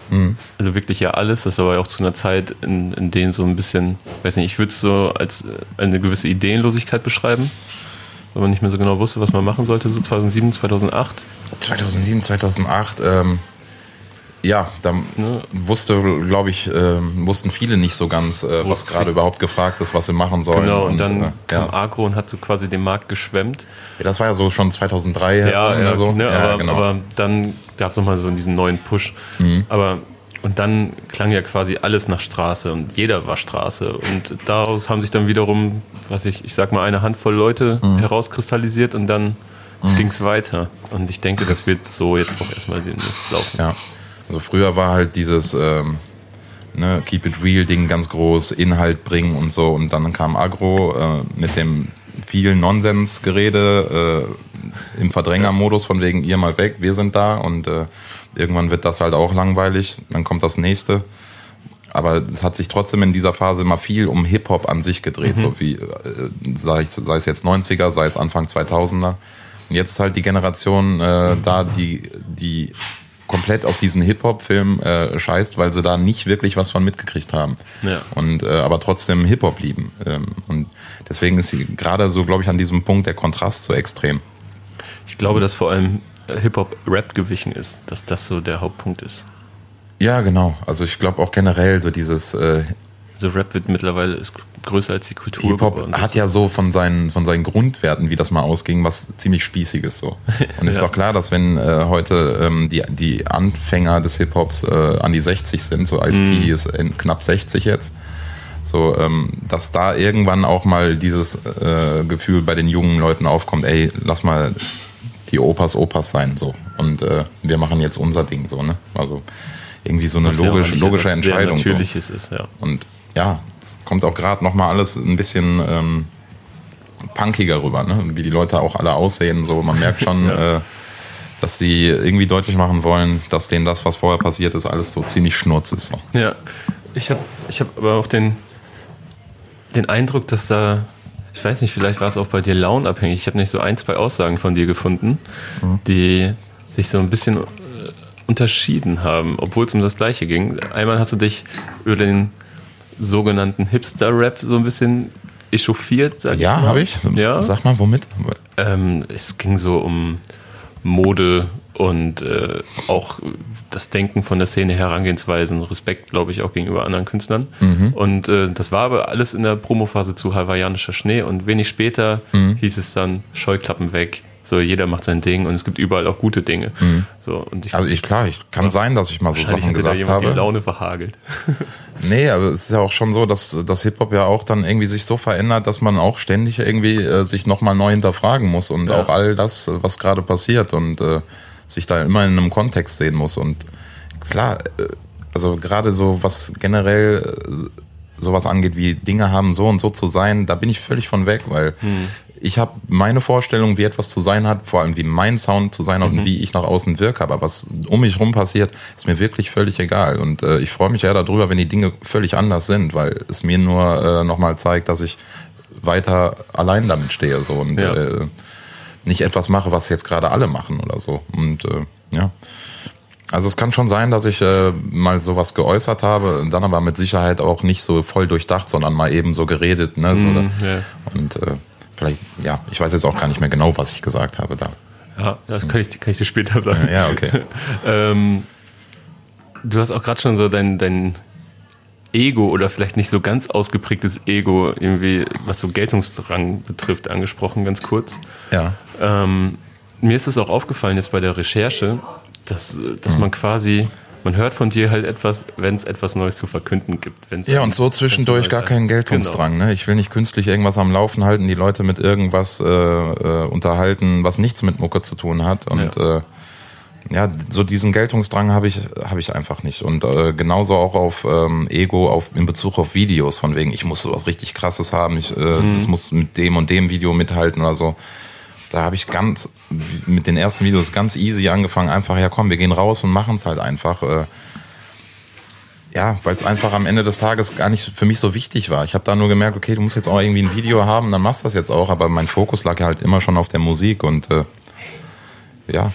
Also wirklich ja alles. Das war ja auch zu einer Zeit, in, in denen so ein bisschen, weiß nicht, ich würde es so als äh, eine gewisse Ideenlosigkeit beschreiben. Weil man nicht mehr so genau wusste, was man machen sollte, so 2007, 2008. 2007, 2008, ähm, ja, da Ne? wusste, glaube ich, ähm, wussten viele nicht so ganz, äh, was gerade überhaupt gefragt ist, was sie machen sollen. Genau, und, dann äh, kam ja. Agro und hat so quasi den Markt geschwemmt. ja, das war ja so schon 2003 Ja, oder ja, so. ne, ja, aber, genau. aber dann gab es nochmal so diesen neuen Push. Aber und dann klang ja quasi alles nach Straße und jeder war Straße. Und daraus haben sich dann wiederum, was ich, ich sag mal, eine Handvoll Leute herauskristallisiert und dann ging es weiter. Und ich denke, das wird so jetzt auch erstmal den Mist laufen. Ja, also früher war halt dieses ähm, ne, Keep It Real Ding ganz groß, Inhalt bringen und so. Und dann kam Agro äh, mit dem vielen Nonsensgerede äh, im Verdrängermodus von wegen ihr mal weg, wir sind da und äh, irgendwann wird das halt auch langweilig. Dann kommt das nächste. Aber es hat sich trotzdem in dieser Phase immer viel um Hip-Hop an sich gedreht, so wie äh, sei, es, sei es jetzt 90er, sei es Anfang 2000er. Und jetzt ist halt die Generation äh, da, die, die komplett auf diesen Hip-Hop-Film äh, scheißt, weil sie da nicht wirklich was von mitgekriegt haben. Ja. Und äh, aber trotzdem Hip-Hop lieben. Ähm, und deswegen ist sie gerade so, glaube ich, an diesem Punkt der Kontrast so extrem. Ich glaube, dass vor allem äh, Hip-Hop Rap gewichen ist, dass das so der Hauptpunkt ist. Ja, genau. Also ich glaube auch generell so dieses äh, Also Rap wird mittlerweile ist größer als die Kultur Hip-Hop hat ja so von seinen, von seinen Grundwerten, wie das mal ausging, was ziemlich Spießiges so. Und ist Ja. doch klar, dass wenn äh, heute ähm, die, die Anfänger des Hip-Hops äh, an die 60 sind, so Ice-T Mhm. ist in knapp 60 jetzt, so, ähm, dass da irgendwann auch mal dieses äh, Gefühl bei den jungen Leuten aufkommt, ey, lass mal die Opas Opas sein, so. Und äh, wir machen jetzt unser Ding, so, ne? Also irgendwie so eine Was ja logische Entscheidung. So. Natürliches ist, ja. Und ja, es kommt auch gerade noch mal alles ein bisschen ähm, punkiger rüber, ne? wie die Leute auch alle aussehen. So, man merkt schon, Ja. äh, dass sie irgendwie deutlich machen wollen, dass denen das, was vorher passiert ist, alles so ziemlich schnurz ist. So. Ja, ich habe ich hab aber auch den, den Eindruck, dass da, ich weiß nicht, vielleicht war es auch bei dir launabhängig. Ich habe nicht so ein, zwei Aussagen von dir gefunden, die sich so ein bisschen äh, unterschieden haben, obwohl es um das Gleiche ging. Einmal hast du dich über den sogenannten Hipster-Rap so ein bisschen echauffiert, sag Ja, ich mal. habe ich. Ja. Sag mal, womit? Ähm, es ging so um Mode und äh, auch das Denken von der Szene, Herangehensweisen, Respekt, glaube ich, auch gegenüber anderen Künstlern. Und äh, das war aber alles in der Promophase zu hawaiianischer Schnee und wenig später hieß es dann Scheuklappen weg, So, jeder macht sein Ding und es gibt überall auch gute Dinge. Mhm. So, und ich, Also ich, klar, ich kann sein, dass ich mal so Sachen hätte da gesagt jemand die habe. Laune verhagelt. Nee, aber es ist ja auch schon so, dass, dass Hip-Hop ja auch dann irgendwie sich so verändert, dass man auch ständig irgendwie äh, sich nochmal neu hinterfragen muss und Ja. auch all das, was gerade passiert und äh, sich da immer in einem Kontext sehen muss. Und klar, äh, also gerade so, was generell äh, sowas angeht, wie Dinge haben so und so zu sein, da bin ich völlig von weg, weil ich habe meine Vorstellung, wie etwas zu sein hat, vor allem wie mein Sound zu sein hat und wie ich nach außen wirke. Aber was um mich rum passiert, ist mir wirklich völlig egal. Und äh, ich freue mich ja darüber, wenn die Dinge völlig anders sind, weil es mir nur äh, nochmal zeigt, dass ich weiter allein damit stehe so und Ja. äh, nicht etwas mache, was jetzt gerade alle machen oder so. Und äh, ja. Also es kann schon sein, dass ich äh, mal sowas geäußert habe, dann aber mit Sicherheit auch nicht so voll durchdacht, sondern mal eben so geredet. Ne? so, da- Mhm. Und äh, vielleicht, ja, ich weiß jetzt auch gar nicht mehr genau, was ich gesagt habe da. Ja, das kann ich, kann ich dir später sagen. Ja, okay. Ähm, du hast auch gerade schon so dein, dein Ego oder vielleicht nicht so ganz ausgeprägtes Ego, irgendwie, was so Geltungsdrang betrifft, angesprochen, ganz kurz. Ja. Ähm, mir ist es auch aufgefallen jetzt bei der Recherche, dass, dass Hm. man quasi, man hört von dir halt etwas, wenn es etwas Neues zu verkünden gibt. Wenn's Ja, und so zwischendurch gar ein- keinen Geltungsdrang. Ne? Ich will nicht künstlich irgendwas am Laufen halten, die Leute mit irgendwas äh, äh, unterhalten, was nichts mit Mucke zu tun hat. Und ja, äh, ja so diesen Geltungsdrang habe ich, habe ich einfach nicht. Und äh, genauso auch auf ähm, Ego auf, in Bezug auf Videos, von wegen, ich muss sowas richtig krasses haben, ich, äh, das muss mit dem und dem Video mithalten oder so. Da habe ich ganz mit den ersten Videos ganz easy angefangen, einfach, ja komm, wir gehen raus und machen es halt einfach. Äh, ja, weil es einfach am Ende des Tages gar nicht für mich so wichtig war. Ich habe da nur gemerkt, okay, du musst jetzt auch irgendwie ein Video haben, dann machst du das jetzt auch. Aber mein Fokus lag ja halt immer schon auf der Musik und äh, ja,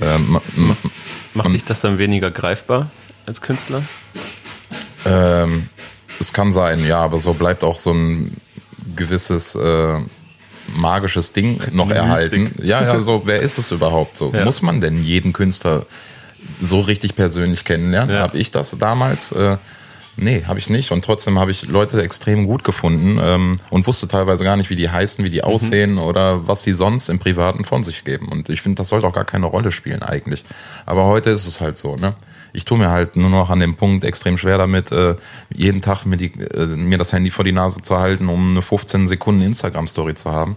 m- Macht dich das dann weniger greifbar als Künstler? ähm, es kann sein, ja, aber so bleibt auch so ein gewisses äh, magisches Ding noch Mystik. erhalten. Ja, ja, so, wer ist es überhaupt so? Ja. Muss man denn jeden Künstler so richtig persönlich kennenlernen? Ja. Habe ich das damals? Äh, nee, habe ich nicht. Und trotzdem habe ich Leute extrem gut gefunden ähm, und wusste teilweise gar nicht, wie die heißen, wie die aussehen oder was sie sonst im Privaten von sich geben. Und ich finde, das sollte auch gar keine Rolle spielen eigentlich. Aber heute ist es halt so, ne? Ich tue mir halt nur noch an dem Punkt extrem schwer damit, äh, jeden Tag mir, die, äh, mir das Handy vor die Nase zu halten, um eine 15 Sekunden Instagram-Story zu haben.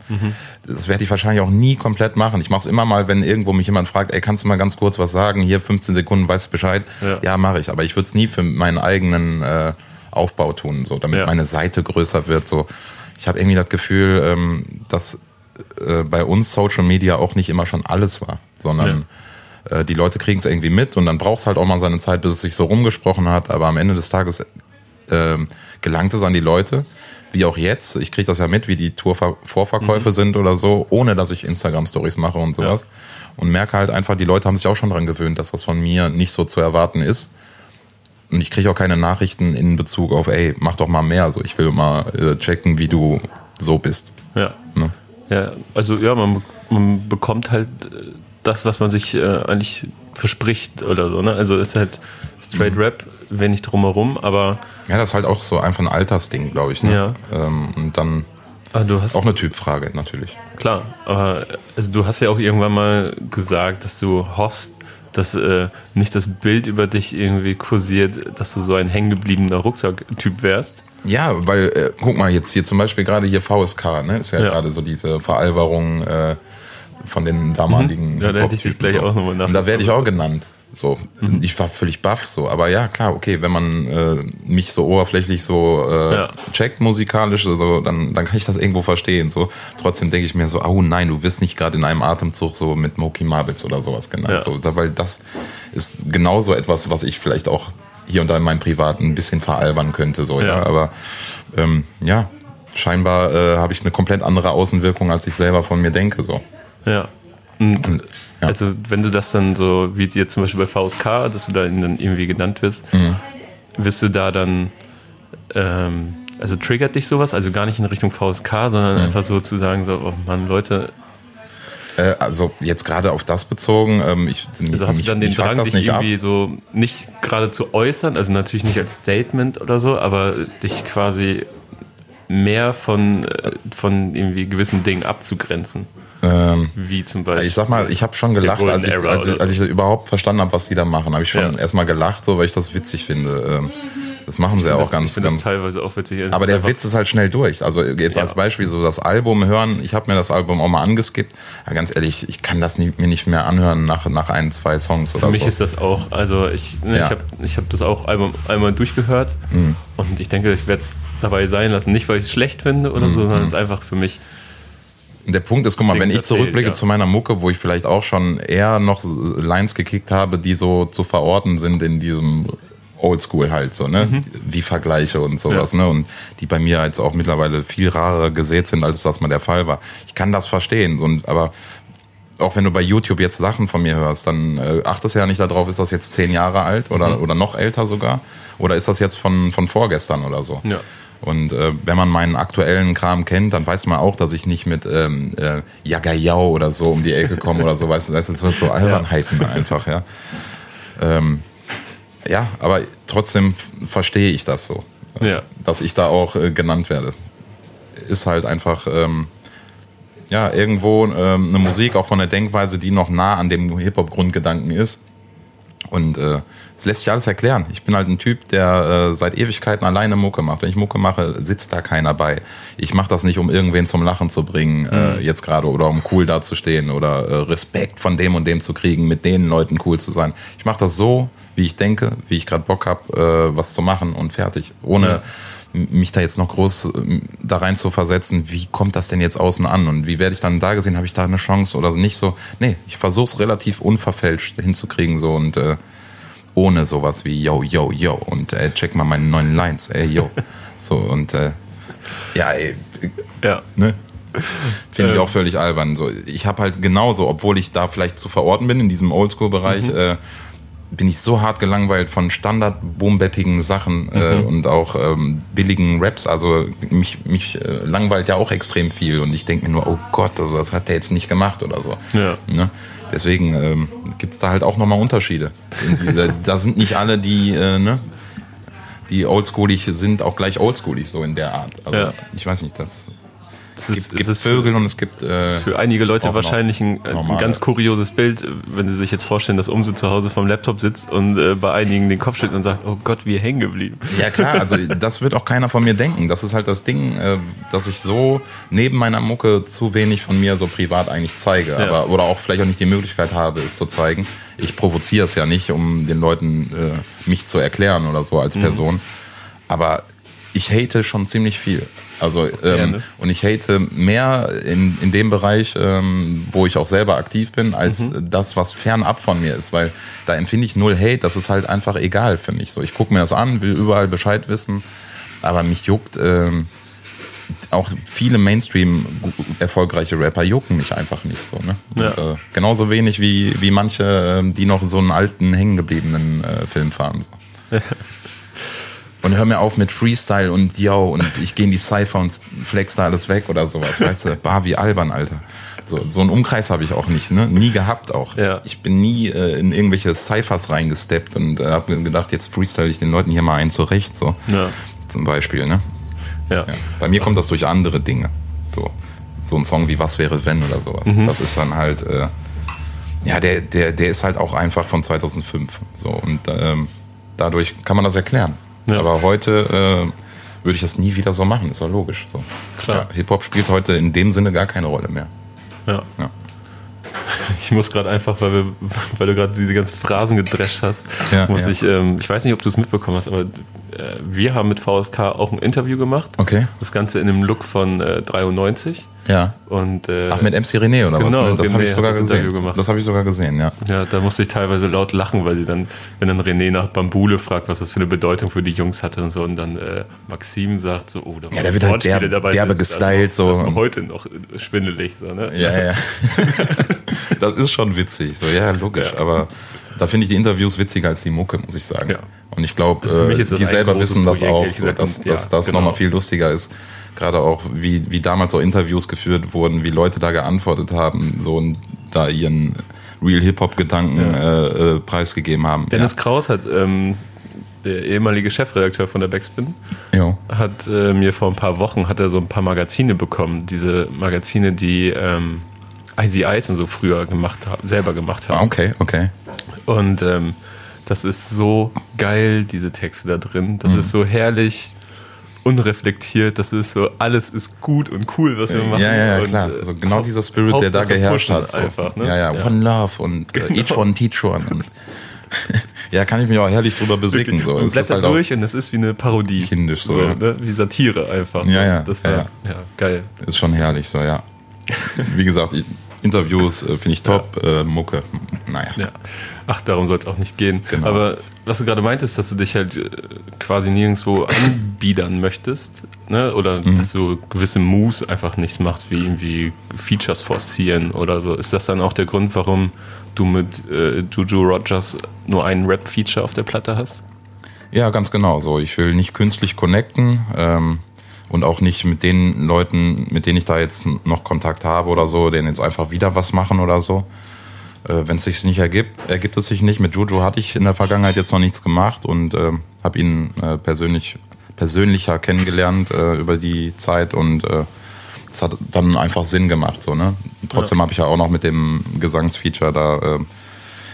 Das werde ich wahrscheinlich auch nie komplett machen. Ich mache es immer mal, wenn irgendwo mich jemand fragt, ey, kannst du mal ganz kurz was sagen? Hier 15 Sekunden, weißt du Bescheid? Ja. Ja, mache ich. Aber ich würde es nie für meinen eigenen äh, Aufbau tun, so damit Ja. meine Seite größer wird. So, ich habe irgendwie das Gefühl, ähm, dass äh, bei uns Social Media auch nicht immer schon alles war, sondern äh, die Leute kriegen es irgendwie mit und dann braucht es halt auch mal seine Zeit, bis es sich so rumgesprochen hat. Aber am Ende des Tages ähm, gelangt es an die Leute, wie auch jetzt. Ich kriege das ja mit, wie die Tour-Vorverkäufe Mhm. sind oder so, ohne dass ich Instagram-Stories mache und sowas. Und merke halt einfach, die Leute haben sich auch schon dran gewöhnt, dass das von mir nicht so zu erwarten ist. Und ich kriege auch keine Nachrichten in Bezug auf, ey, mach doch mal mehr. Also ich will mal äh, checken, wie du so bist. Ja. Ne? Ja, also ja, man, man bekommt halt äh, das, was man sich äh, eigentlich verspricht oder so. Ne? Also ist halt Straight Mhm. Rap, wenig drumherum, aber Ja, das ist halt auch so einfach ein Altersding, glaube ich. Ne? Ja. Ähm, und dann ah, du hast auch eine Typfrage natürlich. klar, aber also du hast ja auch irgendwann mal gesagt, dass du hoffst, dass äh, nicht das Bild über dich irgendwie kursiert, dass du so ein hängengebliebener Rucksack-Typ wärst. Ja, weil, äh, guck mal, jetzt hier zum Beispiel gerade hier VSK, ne? Ist ja, Ja. gerade so diese Veralberung äh, von den damaligen. Mhm. Ja, da hätte ich dich gleich so. auch nochmal nach- Und da werde ich auch genannt. So, ich war völlig baff, so. Aber ja, klar, okay, wenn man äh, mich so oberflächlich so äh, Ja. checkt musikalisch, so, dann, dann kann ich das irgendwo verstehen. So, trotzdem denke ich mir so, oh nein, du wirst nicht gerade in einem Atemzug so mit Moki Marbles oder sowas genannt. Ja. So, weil das ist genauso etwas, was ich vielleicht auch hier und da in meinem Privaten ein bisschen veralbern könnte. So, ja. Ja. Aber ähm, ja, scheinbar äh, habe ich eine komplett andere Außenwirkung, als ich selber von mir denke. So. Ja. Und ja. also wenn du das dann so, wie dir zum Beispiel bei VSK, dass du da dann irgendwie genannt wirst, Mhm. wirst du da dann, ähm, also triggert dich sowas, also gar nicht in Richtung VSK, sondern Mhm. einfach so zu sagen, so, oh Mann, Leute, Äh, also jetzt gerade auf das bezogen, ähm, ich, also hast mich, du dann den Drang, dich nicht ab. irgendwie so nicht gerade zu äußern, also natürlich nicht als Statement oder so, aber dich quasi mehr von, äh, von irgendwie gewissen Dingen abzugrenzen. Ähm, Wie zum Beispiel. ich sag mal, ich habe schon gelacht, als ich, als, ich, als ich überhaupt verstanden habe, was die da machen. Habe ich schon Ja. erstmal gelacht, so weil ich das witzig finde. Ähm, das machen sie ja auch das, ganz, ich finde das ganz. teilweise auch witzig. Es Aber der Witz ist halt schnell durch. Also jetzt Ja. als Beispiel so das Album hören. Ich habe mir das Album auch mal angeskippt. Ja, ganz ehrlich, ich kann das nie, mir nicht mehr anhören nach, nach ein, zwei Songs oder Für mich so. ist das auch, also ich, ne, Ja. ich habe ich hab das auch einmal, einmal durchgehört Mhm. und ich denke, ich werde es dabei sein lassen. Nicht, weil ich es schlecht finde oder Mhm. so, sondern es ist einfach für mich. Der Punkt ist, guck mal, wenn ich zurückblicke ja. zu meiner Mucke, wo ich vielleicht auch schon eher noch Lines gekickt habe, die so zu verorten sind in diesem Oldschool halt so, ne? Wie Vergleiche und sowas, Mhm. Ja. ne? Und die bei mir jetzt auch mittlerweile viel rarer gesät sind, als das mal der Fall war. Ich kann das verstehen, und, aber auch wenn du bei YouTube jetzt Sachen von mir hörst, dann äh, achtest du ja nicht darauf, ist das jetzt zehn Jahre alt oder, Mhm. oder noch älter sogar? Oder ist das jetzt von, von vorgestern oder so? Ja. Und äh, wenn man meinen aktuellen Kram kennt, dann weiß man auch, dass ich nicht mit ähm, äh, Jagayau oder so um die Ecke komme oder so, weißt du, das sind so Albernheiten einfach, ja. Ähm, ja, aber trotzdem verstehe ich das so, Ja. dass ich da auch äh, genannt werde. Ist halt einfach, ähm, ja, irgendwo ähm, eine Musik, auch von der Denkweise, die noch nah an dem Hip-Hop-Grundgedanken ist. Und äh, es lässt sich alles erklären. Ich bin halt ein Typ, der äh, seit Ewigkeiten alleine Mucke macht. Wenn ich Mucke mache, sitzt da keiner bei. Ich mache das nicht, um irgendwen zum Lachen zu bringen, äh, jetzt gerade, oder um cool dazustehen oder äh, Respekt von dem und dem zu kriegen, mit den Leuten cool zu sein. Ich mache das so, wie ich denke, wie ich gerade Bock habe, äh, was zu machen und fertig. Ohne Ja. Mich da jetzt noch groß ähm, da rein zu versetzen, wie kommt das denn jetzt außen an und wie werde ich dann da gesehen, habe ich da eine Chance oder nicht so. Nee, ich versuche es relativ unverfälscht hinzukriegen so und äh, ohne sowas wie yo, yo, yo und äh, check mal meine neuen Lines, ey, yo. So und äh, ja, ey, Ja. ne? Finde ich Ähm. auch völlig albern. So, ich habe halt genauso, obwohl ich da vielleicht zu verorten bin in diesem Oldschool-Bereich, äh, bin ich so hart gelangweilt von standard boombappigen Sachen äh, und auch ähm, billigen Raps. Also mich, mich äh, langweilt ja auch extrem viel und ich denke mir nur, oh Gott, also das hat der jetzt nicht gemacht oder so. Ja. Ne? Deswegen ähm, gibt es da halt auch nochmal Unterschiede. Da, da sind nicht alle, die, äh, ne, die oldschoolig sind, auch gleich oldschoolig, so in der Art. Also Ja. ich weiß nicht, das Es ist, gibt, gibt es ist Vögel und es gibt äh, für einige Leute wahrscheinlich ein, ein normale. ganz kurioses Bild, wenn sie sich jetzt vorstellen, dass Umse zu Hause vom Laptop sitzt und äh, bei einigen den Kopf schüttelt und sagt, oh Gott, wie hängen geblieben. Ja klar, also das wird auch keiner von mir denken. Das ist halt das Ding, äh, dass ich so neben meiner Mucke zu wenig von mir so privat eigentlich zeige. Ja. Aber, oder auch vielleicht auch nicht die Möglichkeit habe, es zu zeigen. Ich provoziere es ja nicht, um den Leuten äh, mich zu erklären oder so als Person. Aber ich hate schon ziemlich viel. Also ähm, Gerne. und ich hate mehr in, in dem Bereich, ähm, wo ich auch selber aktiv bin, als das, was fernab von mir ist, weil da empfinde ich null Hate. Das ist halt einfach egal für mich. So, ich gucke mir das an, will überall Bescheid wissen, aber mich juckt ähm, auch viele Mainstream erfolgreiche Rapper jucken mich einfach nicht so. Ne? Ja. Und, äh, genauso wenig wie wie manche, ähm, die noch so einen alten hängengebliebenen äh, Film fahren. So. Und hör mir auf mit Freestyle und Yo und ich gehe in die Cypher und flex da alles weg oder sowas. Weißt du, bar wie albern, Alter. So, so einen Umkreis habe ich auch nicht, ne? Nie gehabt auch. Ja. Ich bin nie äh, in irgendwelche Cyphers reingesteppt und äh, habe mir gedacht, jetzt freestyle ich den Leuten hier mal einen zurecht, so. Ja. Zum Beispiel, ne? Ja. Ja. Bei mir kommt das durch andere Dinge. So, so ein Song wie Was wäre wenn oder sowas. Mhm. Das ist dann halt, äh, ja, der, der, der ist halt auch einfach von 2005. So, und ähm, dadurch kann man das erklären. Ja. Aber heute äh, würde ich das nie wieder so machen, ist doch logisch. So. Klar. Ja, Hip-Hop spielt heute in dem Sinne gar keine Rolle mehr. Ja. Ja. Ich muss gerade einfach, weil, wir, weil du gerade diese ganzen Phrasen gedrescht hast, Ja, muss ich, ähm, ich weiß nicht, ob du es mitbekommen hast, aber äh, wir haben mit VSK auch ein Interview gemacht. Okay. Das Ganze in einem Look von äh, 93. Ja. Und, äh, Ach, mit MC René oder was? Genau, Ne? Das habe ich sogar gesehen. Gemacht. Das habe ich sogar gesehen, ja. Ja, da musste ich teilweise laut lachen, weil sie dann, wenn dann René nach Bambule fragt, was das für eine Bedeutung für die Jungs hatte und so, und dann äh, Maxim sagt so, oh, da Ja, der wird halt derbe- dabei derbe gestylt, das so. heute noch schwindelig, so, ne? Ja, ja. das ist schon witzig. So, ja, logisch. Ja. Aber da finde ich die Interviews witziger als die Mucke, muss ich sagen. Ja. Und ich glaube, Also äh, die selber wissen das Projekt, auch, so, gesagt. dass, ja, dass das genau. nochmal viel lustiger ist. Gerade auch, wie, wie damals so Interviews geführt wurden, wie Leute da geantwortet haben, so und da ihren Real Hip-Hop-Gedanken äh, äh, preisgegeben haben. Dennis Kraus hat, ähm, der ehemalige Chefredakteur von der Backspin, ja. Jo. hat äh, mir vor ein paar Wochen hat er so ein paar Magazine bekommen. Diese Magazine, die ähm, Icy Ice und so früher gemacht selber gemacht haben. Okay, okay. Und ähm, das ist so geil, diese Texte da drin. Das ist so herrlich unreflektiert. Das ist so, alles ist gut und cool, was wir machen. Ja, ja, ja, klar. Also genau dieser Spirit, der da Hauptsache geherrscht hat. So. Einfach, ne? ja, ja, Ja. One Love und äh, Genau. Each One Teach One. Und ja, kann ich mich auch herrlich drüber besicken. So. und blättert halt durch und es ist wie eine Parodie. kindisch so, ja. ne? Wie Satire einfach. Ja, so. ja, Das war ja, ja, geil. ist schon herrlich, so, ja. Wie gesagt, ich- Interviews äh, finde ich top, äh, Mucke, naja. Ja. Ach, darum soll es auch nicht gehen. Genau. Aber was du gerade meintest, dass du dich halt äh, quasi nirgendwo anbiedern möchtest, ne? Oder Mhm. dass du gewisse Moves einfach nichts machst, wie irgendwie Features forcieren oder so. Ist das dann auch der Grund, warum du mit äh, Juju Rogers nur ein Rap-Feature auf der Platte hast? Ja, ganz genau so. Ich will nicht künstlich connecten ähm, und auch nicht mit den Leuten, mit denen ich da jetzt noch Kontakt habe oder so, denen jetzt einfach wieder was machen oder so. Äh, Wenn es sich nicht ergibt, ergibt es sich nicht. Mit Juju hatte ich in der Vergangenheit jetzt noch nichts gemacht und äh, habe ihn äh, persönlich persönlicher kennengelernt äh, über die Zeit und äh, es hat dann einfach Sinn gemacht. So, ne? Trotzdem habe ich ja auch noch mit dem Gesangsfeature da äh,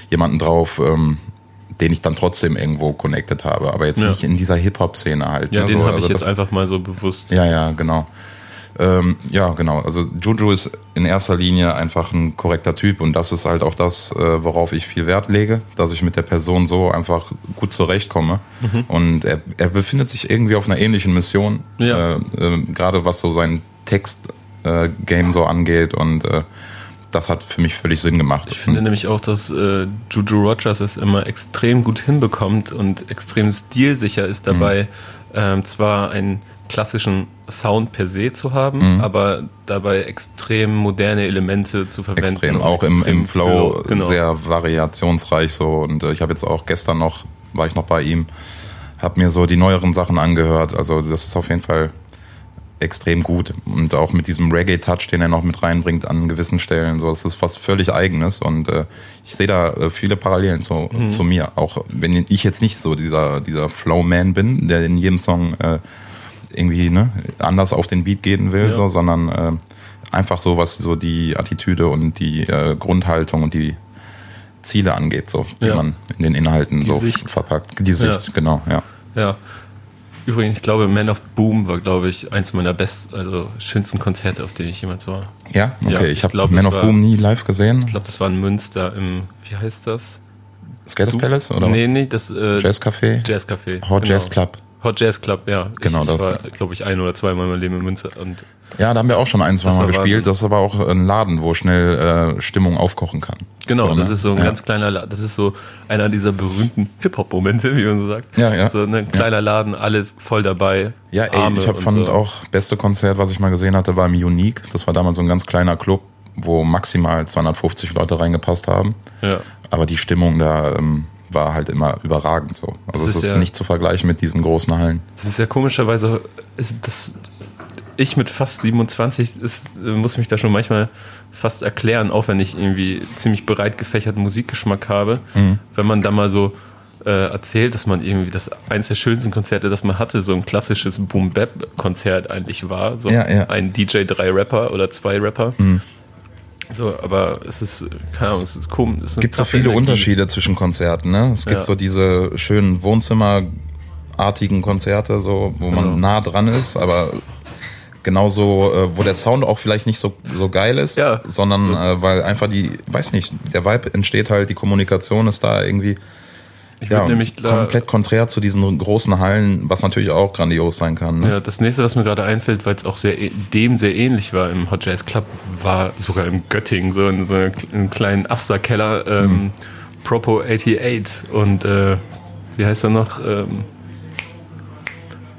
jemanden drauf, ähm, den ich dann trotzdem irgendwo connected habe, aber jetzt Ja. nicht in dieser Hip-Hop-Szene halt. Ja, ne? den so, habe also ich jetzt einfach mal so bewusst. Ja, ja, genau. Ähm, ja, genau. Also Juju ist in erster Linie einfach ein korrekter Typ und das ist halt auch das, äh, worauf ich viel Wert lege, dass ich mit der Person so einfach gut zurechtkomme. Mhm. Und er, er befindet sich irgendwie auf einer ähnlichen Mission, Ja. äh, äh, gerade was so sein Text-Game so angeht und äh, das hat für mich völlig Sinn gemacht. Ich finde nämlich auch, dass äh, Juju Rogers es immer extrem gut hinbekommt und extrem stilsicher ist dabei, Mhm. ähm, zwar einen klassischen Sound per se zu haben, aber dabei extrem moderne Elemente zu verwenden. Mhm. extrem, und auch im, extrem im Flow genau. sehr variationsreich so und äh, ich habe jetzt auch gestern noch, war ich noch bei ihm, habe mir so die neueren Sachen angehört, also das ist auf jeden Fall extrem gut und auch mit diesem Reggae-Touch, den er noch mit reinbringt an gewissen Stellen, so das ist was völlig eigenes und äh, ich sehe da äh, viele Parallelen zu, Mhm. zu mir, auch wenn ich jetzt nicht so dieser, dieser Flow-Man bin, der in jedem Song äh, irgendwie ne, anders auf den Beat gehen will, Ja. so, sondern äh, einfach so, was so die Attitüde und die äh, Grundhaltung und die Ziele angeht, so, die Ja. man in den Inhalten Die so Sicht. verpackt. Die Sicht, Ja. genau, ja. Ja. Übrigens, ich glaube, Man of Boom war, glaube ich, eins meiner best, also schönsten Konzerte, auf denen ich jemals war. Ja, okay, Ja, ich ich habe Man of war- Boom nie live gesehen. Ich glaube, das war in Münster im, wie heißt das? Skaters Palace oder nee, nee, das äh, was? Jazz Café? Jazzcafé. Hot genau. Jazz Club. Hot Jazz Club, ja. Genau ich, das. Ich war, glaube ich, ein oder zweimal in meinem Leben in Münster. Und Ja, da haben wir auch schon ein, zwei Das Mal gespielt. Wahnsinn. Das ist aber auch ein Laden, wo schnell äh, Stimmung aufkochen kann. genau, So, das ne? ist so ein ja. ganz kleiner Laden. Das ist so einer dieser berühmten Hip-Hop-Momente, wie man so sagt. Ja, ja. So ein kleiner Laden, alle voll dabei. Ja, ey, Arme ich hab, fand so. auch, beste Konzert, was ich mal gesehen hatte, war im Unique. Das war damals so ein ganz kleiner Club, wo maximal 250 Leute reingepasst haben. Ja. Aber die Stimmung da ähm, war halt immer überragend so. Also Das es ist ist ja- nicht zu vergleichen mit diesen großen Hallen. Das ist ja komischerweise, das, ich mit fast 27 ist, muss mich da schon manchmal fast erklären, auch wenn ich irgendwie ziemlich breit gefächerten Musikgeschmack habe, Mhm. wenn man da mal so äh, erzählt, dass man irgendwie das eins der schönsten Konzerte, das man hatte, so ein klassisches Boom-Bap-Konzert eigentlich war. So Ja, ja. ein DJ, drei Rapper oder zwei Rapper. So, aber es ist, keine Ahnung, es ist komisch. Es gibt so viele Energie. Unterschiede zwischen Konzerten. Ne? Es gibt Ja. so diese schönen Wohnzimmerartigen Konzerte, so, wo man Genau. nah dran ist, aber genauso, äh, wo der Sound auch vielleicht nicht so, so geil ist, Ja. sondern äh, weil einfach die, weiß nicht, der Vibe entsteht halt, die Kommunikation ist da irgendwie Ich ja, nämlich da, komplett konträr zu diesen großen Hallen, was natürlich auch grandios sein kann. Ne? Ja, das nächste, was mir gerade einfällt, weil es auch sehr, dem sehr ähnlich war im Hot Jazz Club, war sogar im Göttingen, so in so einem kleinen Asterkeller, ähm, Mhm. Propo 88 und äh, wie heißt er noch? Ähm,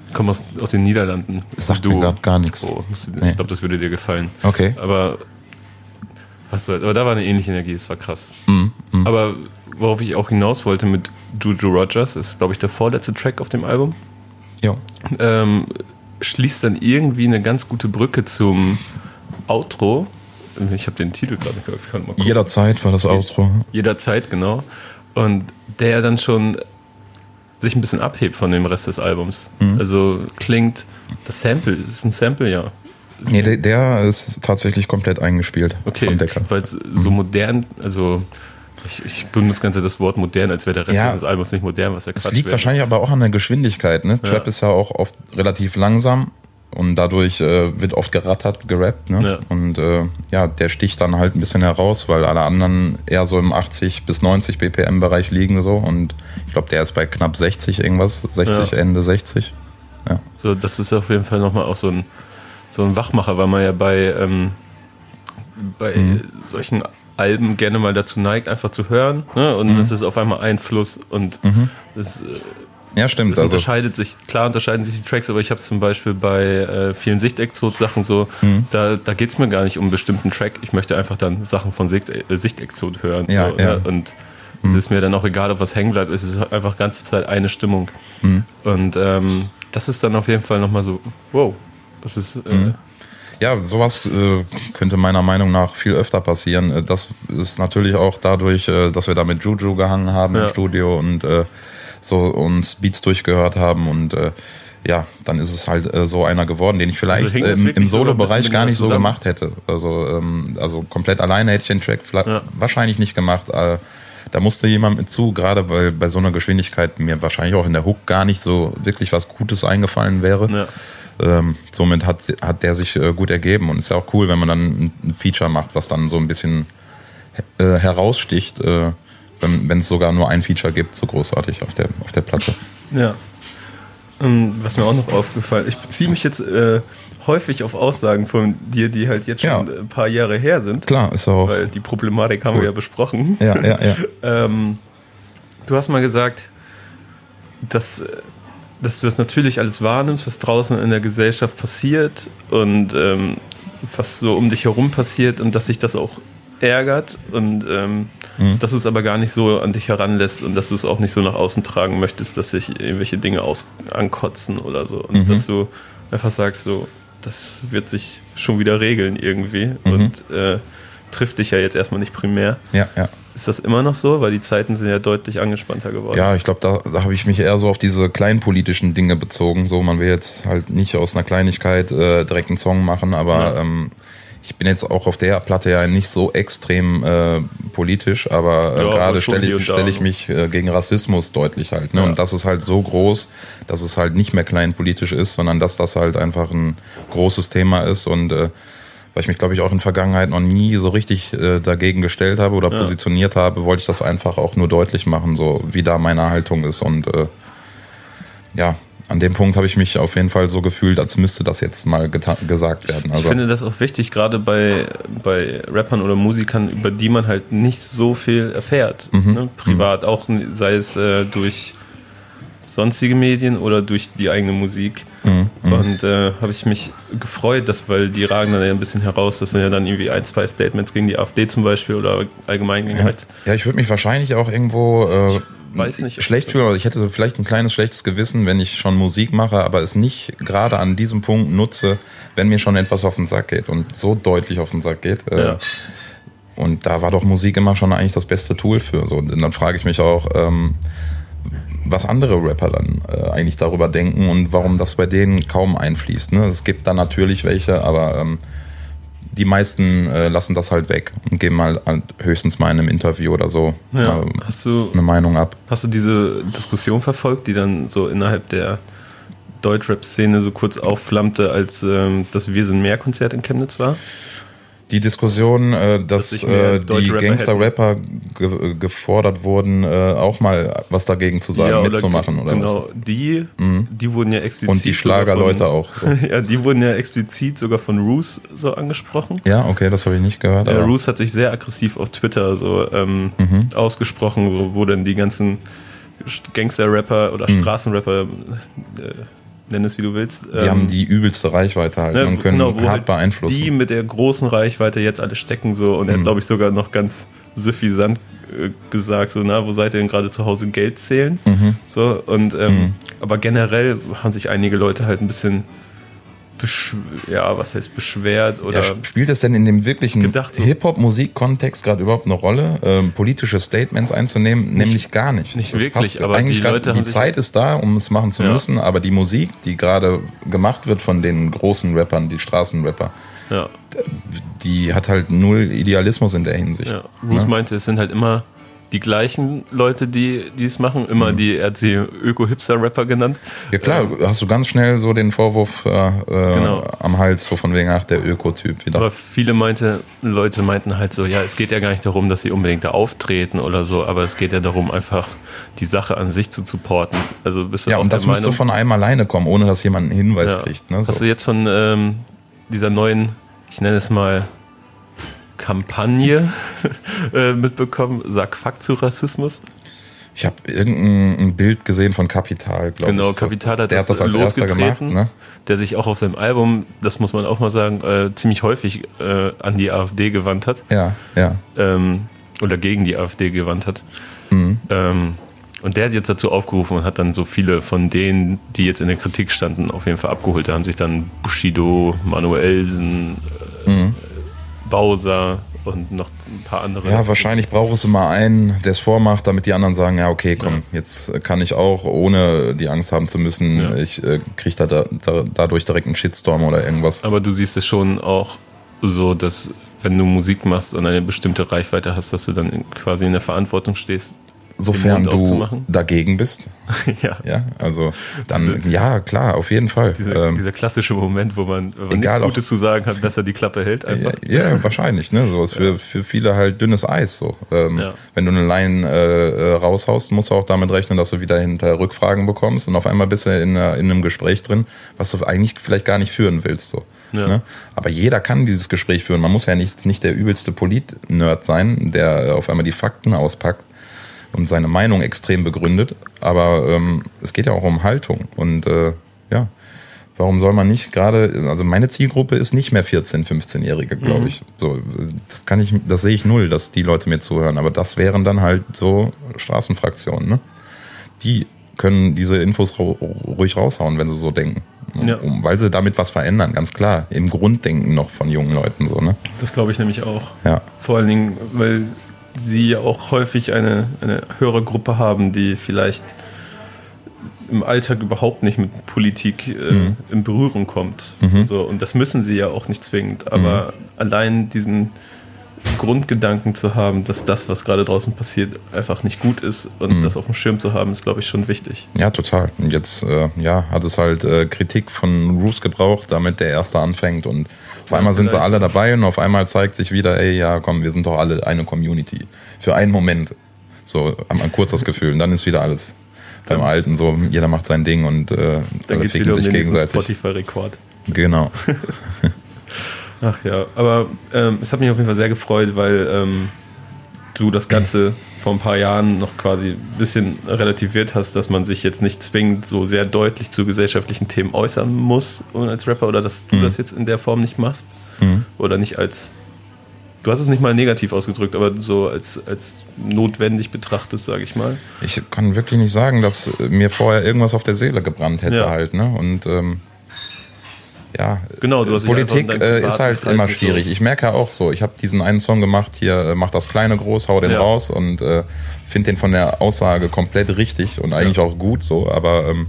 ich komme aus, aus den Niederlanden. Sagt mir grad gar nichts. Oh, du- Nee. Ich glaube, das würde dir gefallen. Okay. Aber was aber da war eine ähnliche Energie, das war krass. Mhm, Aber worauf ich auch hinaus wollte mit Juju Rogers, ist, glaube ich, der vorletzte Track auf dem Album Ja. ähm, schließt dann irgendwie eine ganz gute Brücke zum Outro. Ich habe den Titel gerade nicht gehört. Ich kann mal gucken. Jederzeit war das Outro. Jederzeit, genau. Und der dann schon sich ein bisschen abhebt von dem Rest des Albums. Mhm. Also klingt, das Sample, es ist ein Sample, ja. Nee, der, der ist tatsächlich komplett eingespielt Okay, weil es so modern, also ich, ich benutze das ganze das Wort modern, als wäre der Rest Ja. des Albums nicht modern, was ja Es Quatsch liegt wäre. wahrscheinlich aber auch an der Geschwindigkeit. Ne? Ja. Trap ist ja auch oft relativ langsam und dadurch äh, wird oft gerattert, gerappt. Ne? Ja. Und äh, ja, der sticht dann halt ein bisschen heraus, weil alle anderen eher so im 80 bis 90 BPM-Bereich liegen so. Und ich glaube, der ist bei knapp 60 irgendwas, 60, Ja. Ende 60. So, das ist auf jeden Fall nochmal auch so ein, so ein Wachmacher, weil man ja bei, ähm, bei Mhm. solchen Alben gerne mal dazu neigt, einfach zu hören. Ne? Und Mhm. es ist auf einmal ein Fluss und das, äh, Ja, stimmt. es Also, unterscheidet sich, klar unterscheiden sich die Tracks, aber ich habe es zum Beispiel bei äh, vielen Sichtexot-Sachen so, Mhm. da, da geht es mir gar nicht um einen bestimmten Track. Ich möchte einfach dann Sachen von Sicht, äh, Sichtexot hören. Ja, so, ja. ne? Und es ist mir dann auch egal, ob was hängen bleibt. Es ist einfach ganze Zeit eine Stimmung. Mhm. Und ähm, das ist dann auf jeden Fall nochmal so, wow. Das ist, äh, Mhm. Ja, sowas äh, könnte meiner Meinung nach viel öfter passieren. Äh, Das ist natürlich auch dadurch, äh, dass wir da mit Juju gehangen haben Ja. im Studio und äh, so uns Beats durchgehört haben und äh, ja, dann ist es halt äh, so einer geworden, den ich vielleicht Also hing das ähm, im Solo-Bereich gar nicht so zusammen? gemacht hätte. Also, ähm, also komplett alleine hätte ich den Track vielleicht Ja. wahrscheinlich nicht gemacht. Äh, da musste jemand mit zu, gerade weil bei so einer Geschwindigkeit mir wahrscheinlich auch in der Hook gar nicht so wirklich was Gutes eingefallen wäre. ja. Ähm, somit hat, hat der sich äh, gut ergeben und ist ja auch cool, wenn man dann ein, Feature macht, was dann so ein bisschen äh, heraussticht, äh, wenn wenn es sogar nur ein Feature gibt, so großartig auf der, auf der Platte. Ja. Ähm, Was mir auch noch aufgefallen ich beziehe mich jetzt äh, häufig auf Aussagen von dir, die halt jetzt schon Ja. ein paar Jahre her sind. Klar, ist auch. Weil die Problematik haben Cool. wir ja besprochen. Ja, ja, ja. Ähm, du hast mal gesagt, dass, äh, dass du das natürlich alles wahrnimmst, was draußen in der Gesellschaft passiert und ähm, was so um dich herum passiert und dass sich das auch ärgert und ähm, Mhm. dass du es aber gar nicht so an dich heranlässt und dass du es auch nicht so nach außen tragen möchtest, dass sich irgendwelche Dinge aus ankotzen oder so und Mhm. dass du einfach sagst so, das wird sich schon wieder regeln irgendwie Mhm. und äh, trifft dich ja jetzt erstmal nicht primär. ja, ja. Ist das immer noch so? Weil die Zeiten sind ja deutlich angespannter geworden. Ja, ich glaube, da, da habe ich mich eher so auf diese kleinpolitischen Dinge bezogen. So, man will jetzt halt nicht aus einer Kleinigkeit äh, direkt einen Song machen, aber Ja. ähm, ich bin jetzt auch auf der Platte ja nicht so extrem äh, politisch, aber äh, Ja, gerade stelle ich, stell ich mich äh, gegen Rassismus deutlich halt. Ne? Ja. Und das ist halt so groß, dass es halt nicht mehr kleinpolitisch ist, sondern dass das halt einfach ein großes Thema ist und äh, weil ich mich, glaube ich, auch in Vergangenheit noch nie so richtig äh, dagegen gestellt habe oder Ja. positioniert habe, wollte ich das einfach auch nur deutlich machen, so wie da meine Haltung ist. Und äh, ja, an dem Punkt habe ich mich auf jeden Fall so gefühlt, als müsste das jetzt mal gesagt werden. Ich Also finde das auch wichtig, gerade bei, bei Rappern oder Musikern, über die man halt nicht so viel erfährt. Mhm. Ne? Privat, auch sei es äh, durch sonstige Medien oder durch die eigene Musik. Mhm. Und äh, habe ich mich gefreut, dass, weil die ragen dann ja ein bisschen heraus, das sind ja dann irgendwie ein, zwei Statements gegen die AfD zum Beispiel oder allgemein gegen ja, rechts. ja, ich würde mich wahrscheinlich auch irgendwo äh, weiß nicht, schlecht fühlen. oder Ich hätte vielleicht ein kleines schlechtes Gewissen, wenn ich schon Musik mache, aber es nicht gerade an diesem Punkt nutze, wenn mir schon etwas auf den Sack geht und so deutlich auf den Sack geht. Äh, Ja. Und da war doch Musik immer schon eigentlich das beste Tool für. So. Und dann frage ich mich auch, ähm, was andere Rapper dann äh, eigentlich darüber denken und warum das bei denen kaum einfließt. Ne? Es gibt da natürlich welche, aber ähm, die meisten äh, lassen das halt weg und geben halt, halt höchstens mal in einem Interview oder so Ja. äh, Hast du eine Meinung ab. Hast du diese Diskussion verfolgt, die dann so innerhalb der Deutschrap-Szene so kurz aufflammte, als ähm, das Wir sind mehr Konzert in Chemnitz war? Die Diskussion, äh, dass mehr äh, die Gangster-Rapper ge gefordert wurden, äh, auch mal was dagegen zu sagen, mitzumachen oder genau, was. die, die wurden ja explizit Und die Schlagerleute auch. So. ja, die wurden ja explizit sogar von Roos so angesprochen. Ja, okay, das habe ich nicht gehört. Ja, Roos hat sich sehr aggressiv auf Twitter so ähm, Mhm. ausgesprochen, so, wo dann die ganzen Gangster-Rapper oder Mhm. Straßenrapper, äh, nenn es wie du willst, Die ähm, haben die übelste Reichweite halt Ne, und können genau, hart halt beeinflussen. Mhm. Die mit der großen Reichweite jetzt alle stecken so und er hat, glaube ich, sogar noch ganz suffisant äh, gesagt, so, na, wo seid ihr denn gerade zu Hause Geld zählen? Mhm. So, und ähm, aber generell haben sich einige Leute halt ein bisschen ja, was heißt beschwert oder. Ja, spielt es denn in dem wirklichen so. Hip-Hop-Musik-Kontext gerade überhaupt eine Rolle, ähm, politische Statements einzunehmen? Nämlich gar nicht. nicht Das wirklich, aber eigentlich die Leute die Zeit ist da, um es machen zu Ja. müssen, aber die Musik, die gerade gemacht wird von den großen Rappern, die Straßenrapper, ja, die hat halt null Idealismus in der Hinsicht. ja. Bruce Ne? meinte, es sind halt immer die gleichen Leute, die die es machen. Immer die, er hat sie Öko-Hipster-Rapper genannt. Ja klar, hast du ganz schnell so den Vorwurf äh, äh, Genau. am Hals, so von wegen, ach, der Ökotyp wieder. Aber viele meinte, Leute meinten halt so, ja, es geht ja gar nicht darum, dass sie unbedingt da auftreten oder so, aber es geht ja darum, einfach die Sache an sich zu supporten. Also bist du ja, und das der müsste Meinung? von einem alleine kommen, ohne dass jemand einen Hinweis Ja. kriegt. Ne? Hast du So. jetzt von ähm, dieser neuen, ich nenne es mal Kampagne äh, mitbekommen, sag Fuck zu Rassismus? Ich habe irgendein ein Bild gesehen von Kapital, glaube Genau, ich. So. Kapital hat Der das, hat das als erster gemacht. losgetreten, Ne? der sich auch auf seinem Album, das muss man auch mal sagen, äh, ziemlich häufig äh, an die AfD gewandt hat. Ja, ja. ähm, oder gegen die AfD gewandt hat. Mhm. Ähm, und der hat jetzt dazu aufgerufen und hat dann so viele von denen, die jetzt in der Kritik standen, auf jeden Fall abgeholt. Da haben sich dann Bushido, Manuelsen, äh, Mhm. Bowser und noch ein paar andere. Ja, wahrscheinlich braucht es immer einen, der es vormacht, damit die anderen sagen, ja, okay, komm, jetzt kann ich auch, ohne die Angst haben zu müssen, Ja. ich äh, kriege da, da, dadurch direkt einen Shitstorm oder irgendwas. Aber du siehst es schon auch so, dass wenn du Musik machst und eine bestimmte Reichweite hast, dass du dann quasi in der Verantwortung stehst. Sofern du dagegen bist. ja. Ja, also dann, ja, klar, auf jeden Fall. Dieser, Ähm, dieser klassische Moment, wo man, wenn man egal, nichts Gutes zu sagen hat, besser die Klappe hält einfach. Ja, ja, wahrscheinlich, ne? So ist für, für viele halt dünnes Eis. So. Ähm, Ja. Wenn du eine Line äh, äh, raushaust, musst du auch damit rechnen, dass du wieder hinter Rückfragen bekommst und auf einmal bist du in, einer, in einem Gespräch drin, was du eigentlich vielleicht gar nicht führen willst. So. Ne? Aber jeder kann dieses Gespräch führen. Man muss ja nicht, nicht der übelste Polit-Nerd sein, der auf einmal die Fakten auspackt und seine Meinung extrem begründet. Aber ähm, es geht ja auch um Haltung. Und äh, ja, warum soll man nicht gerade, also meine Zielgruppe ist nicht mehr 14-, 15-Jährige, glaube ich. So, das kann ich, das sehe ich null, dass die Leute mir zuhören. Aber das wären dann halt so Straßenfraktionen, ne? Die können diese Infos ru- ruhig raushauen, wenn sie so denken. Ja. Weil sie damit was verändern, ganz klar. Im Grunddenken noch von jungen Leuten so, ne? Das glaube ich nämlich auch. Ja. Vor allen Dingen, weil sie ja auch häufig eine, eine höhere Gruppe haben, die vielleicht im Alltag überhaupt nicht mit Politik äh, Mhm. in Berührung kommt. So, und das müssen sie ja auch nicht zwingend. Aber Mhm. allein diesen Grundgedanken zu haben, dass das, was gerade draußen passiert, einfach nicht gut ist und Mhm. das auf dem Schirm zu haben, ist, glaube ich, schon wichtig. Ja, total. Und jetzt äh, ja, hat es halt äh, Kritik von Roos gebraucht, damit der Erste anfängt. Und auf einmal sind sie alle dabei und auf einmal zeigt sich wieder, ey, ja, komm, wir sind doch alle eine Community. Für einen Moment. So, haben ein kurzes Gefühl. Und dann ist wieder alles beim Alten so, jeder macht sein Ding und äh, Dann alle ficken um sich nächsten gegenseitig. Spotify-Rekord. Genau. Ach ja, aber ähm, es hat mich auf jeden Fall sehr gefreut, weil ähm, du das Ganze vor ein paar Jahren noch quasi ein bisschen relativiert hast, dass man sich jetzt nicht zwingend so sehr deutlich zu gesellschaftlichen Themen äußern muss als Rapper oder dass du das jetzt in der Form nicht machst oder nicht als du hast es nicht mal negativ ausgedrückt, aber so als, als notwendig betrachtest, sage ich mal. Ich kann wirklich nicht sagen, dass mir vorher irgendwas auf der Seele gebrannt hätte Ja. halt, ne? Und ähm, ja, Genau, du hast Politik äh, ist halt immer so- schwierig. Ich merke auch so, ich habe diesen einen Song gemacht, hier äh, mach das Kleine groß, hau den Ja. raus und äh, finde den von der Aussage komplett richtig und eigentlich Ja. auch gut so, aber ähm,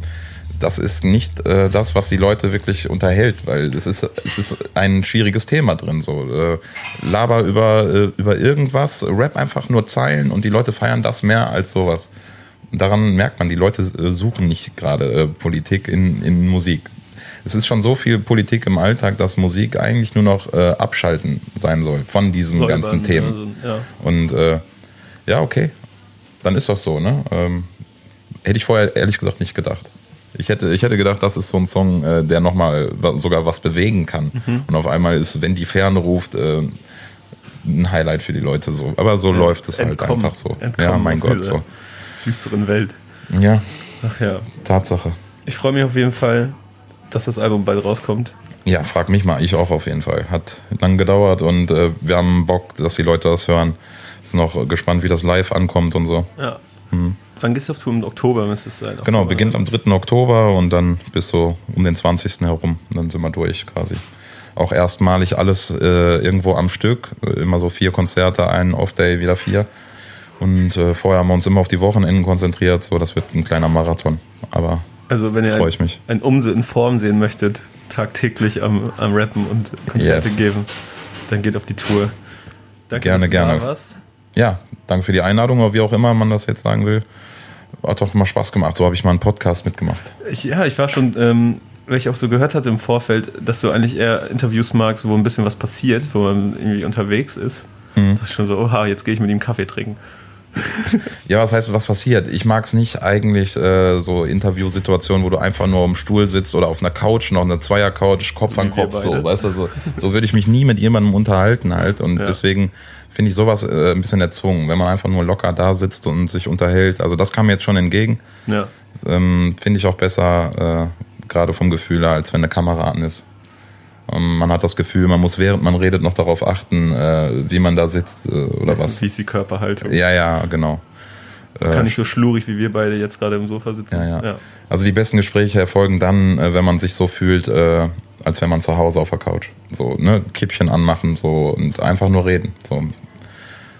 das ist nicht äh, das, was die Leute wirklich unterhält, weil es ist, es ist ein schwieriges Thema drin. So. Äh, laber über, äh, über irgendwas, rap einfach nur Zeilen und die Leute feiern das mehr als sowas. Daran merkt man, die Leute äh, suchen nicht gerade Politik in, in Musik. Es ist schon so viel Politik im Alltag, dass Musik eigentlich nur noch äh, abschalten sein soll von diesen Säubern, ganzen Themen. ja. Und äh, ja, okay, dann ist das so. Ne? Ähm, hätte ich vorher ehrlich gesagt nicht gedacht. Ich hätte, ich hätte gedacht, das ist so ein Song, äh, der nochmal sogar was bewegen kann. Mhm. Und auf einmal ist, wenn die Ferne ruft, äh, ein Highlight für die Leute so. Aber so läuft es halt Entkommen. einfach so. Entkommen ja, mein Gott, so. Düsteren Welt. Ja, Ach ja. Tatsache. Ich freue mich auf jeden Fall, dass das Album bald rauskommt. Ja, frag mich mal, ich auch auf jeden Fall. Hat lang gedauert und äh, wir haben Bock, dass die Leute das hören. Sind noch gespannt, wie das live ankommt und so. Ja. Mhm. Wann gehst du auf Tour? Im Oktober müsste es sein. Genau, Oktober. beginnt am 3. Oktober und dann bis so um den 20. herum. Dann sind wir durch quasi. Auch erstmalig alles äh, irgendwo am Stück. Immer so vier Konzerte, einen Off-Day, wieder vier. Und äh, vorher haben wir uns immer auf die Wochenenden konzentriert. So, das wird ein kleiner Marathon. Aber Also wenn ihr Freu ein, ich mich. ein Umse in Form sehen möchtet, tagtäglich am, am Rappen und Konzerte Yes. geben, dann geht auf die Tour. Danke, Gerne, dass du gerne. Da warst. ja, danke für die Einladung, oder wie auch immer man das jetzt sagen will. Hat doch mal Spaß gemacht. So habe ich mal einen Podcast mitgemacht. Ich, ja, ich war schon, ähm, weil ich auch so gehört hatte im Vorfeld, dass du eigentlich eher Interviews magst, wo ein bisschen was passiert, wo man irgendwie unterwegs ist. Mhm. Das ist schon so, oha, jetzt gehe ich mit ihm Kaffee trinken. Ja, was heißt, was passiert? Ich mag es nicht eigentlich äh, so Interviewsituationen, wo du einfach nur am Stuhl sitzt oder auf einer Couch, noch eine Zweier-Couch, Kopf So an Kopf, so, weißt du, so, so würde ich mich nie mit jemandem unterhalten halt und Ja. deswegen finde ich sowas äh, ein bisschen erzwungen, wenn man einfach nur locker da sitzt und sich unterhält. Also das kam mir jetzt schon entgegen. Ja. Ähm, finde ich auch besser, äh, gerade vom Gefühl her, als wenn eine Kamera an ist. Ähm, man hat das Gefühl, man muss während man redet noch darauf achten, äh, wie man da sitzt äh, oder was. Wie ist die Körperhaltung? Ja, ja, genau. Kann nicht so schlurig, wie wir beide jetzt gerade im Sofa sitzen. Ja, ja. Also die besten Gespräche erfolgen dann, äh, wenn man sich so fühlt, äh, als wenn man zu Hause auf der Couch. So, ne, Kippchen anmachen so und einfach nur reden. So.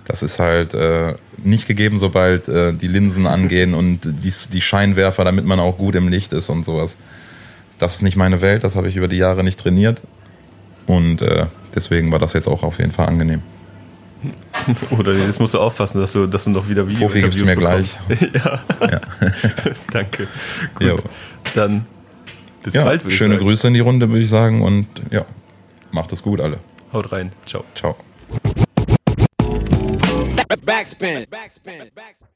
Das ist halt äh, nicht gegeben, sobald äh, die Linsen angehen und die, die Scheinwerfer, damit man auch gut im Licht ist und sowas. Das ist nicht meine Welt, das habe ich über die Jahre nicht trainiert. Und äh, deswegen war das jetzt auch auf jeden Fall angenehm. Oder jetzt musst du aufpassen, dass du, dass du noch wieder Video Profi gibt's mir gleich. ja. Danke. Gut. Jo. Dann bis Ja, bald, würde ich schöne sagen. Grüße in die Runde, würde ich sagen. Und ja, macht es gut alle. Haut rein. Ciao. Ciao. Backspin. Backspin. Backspin.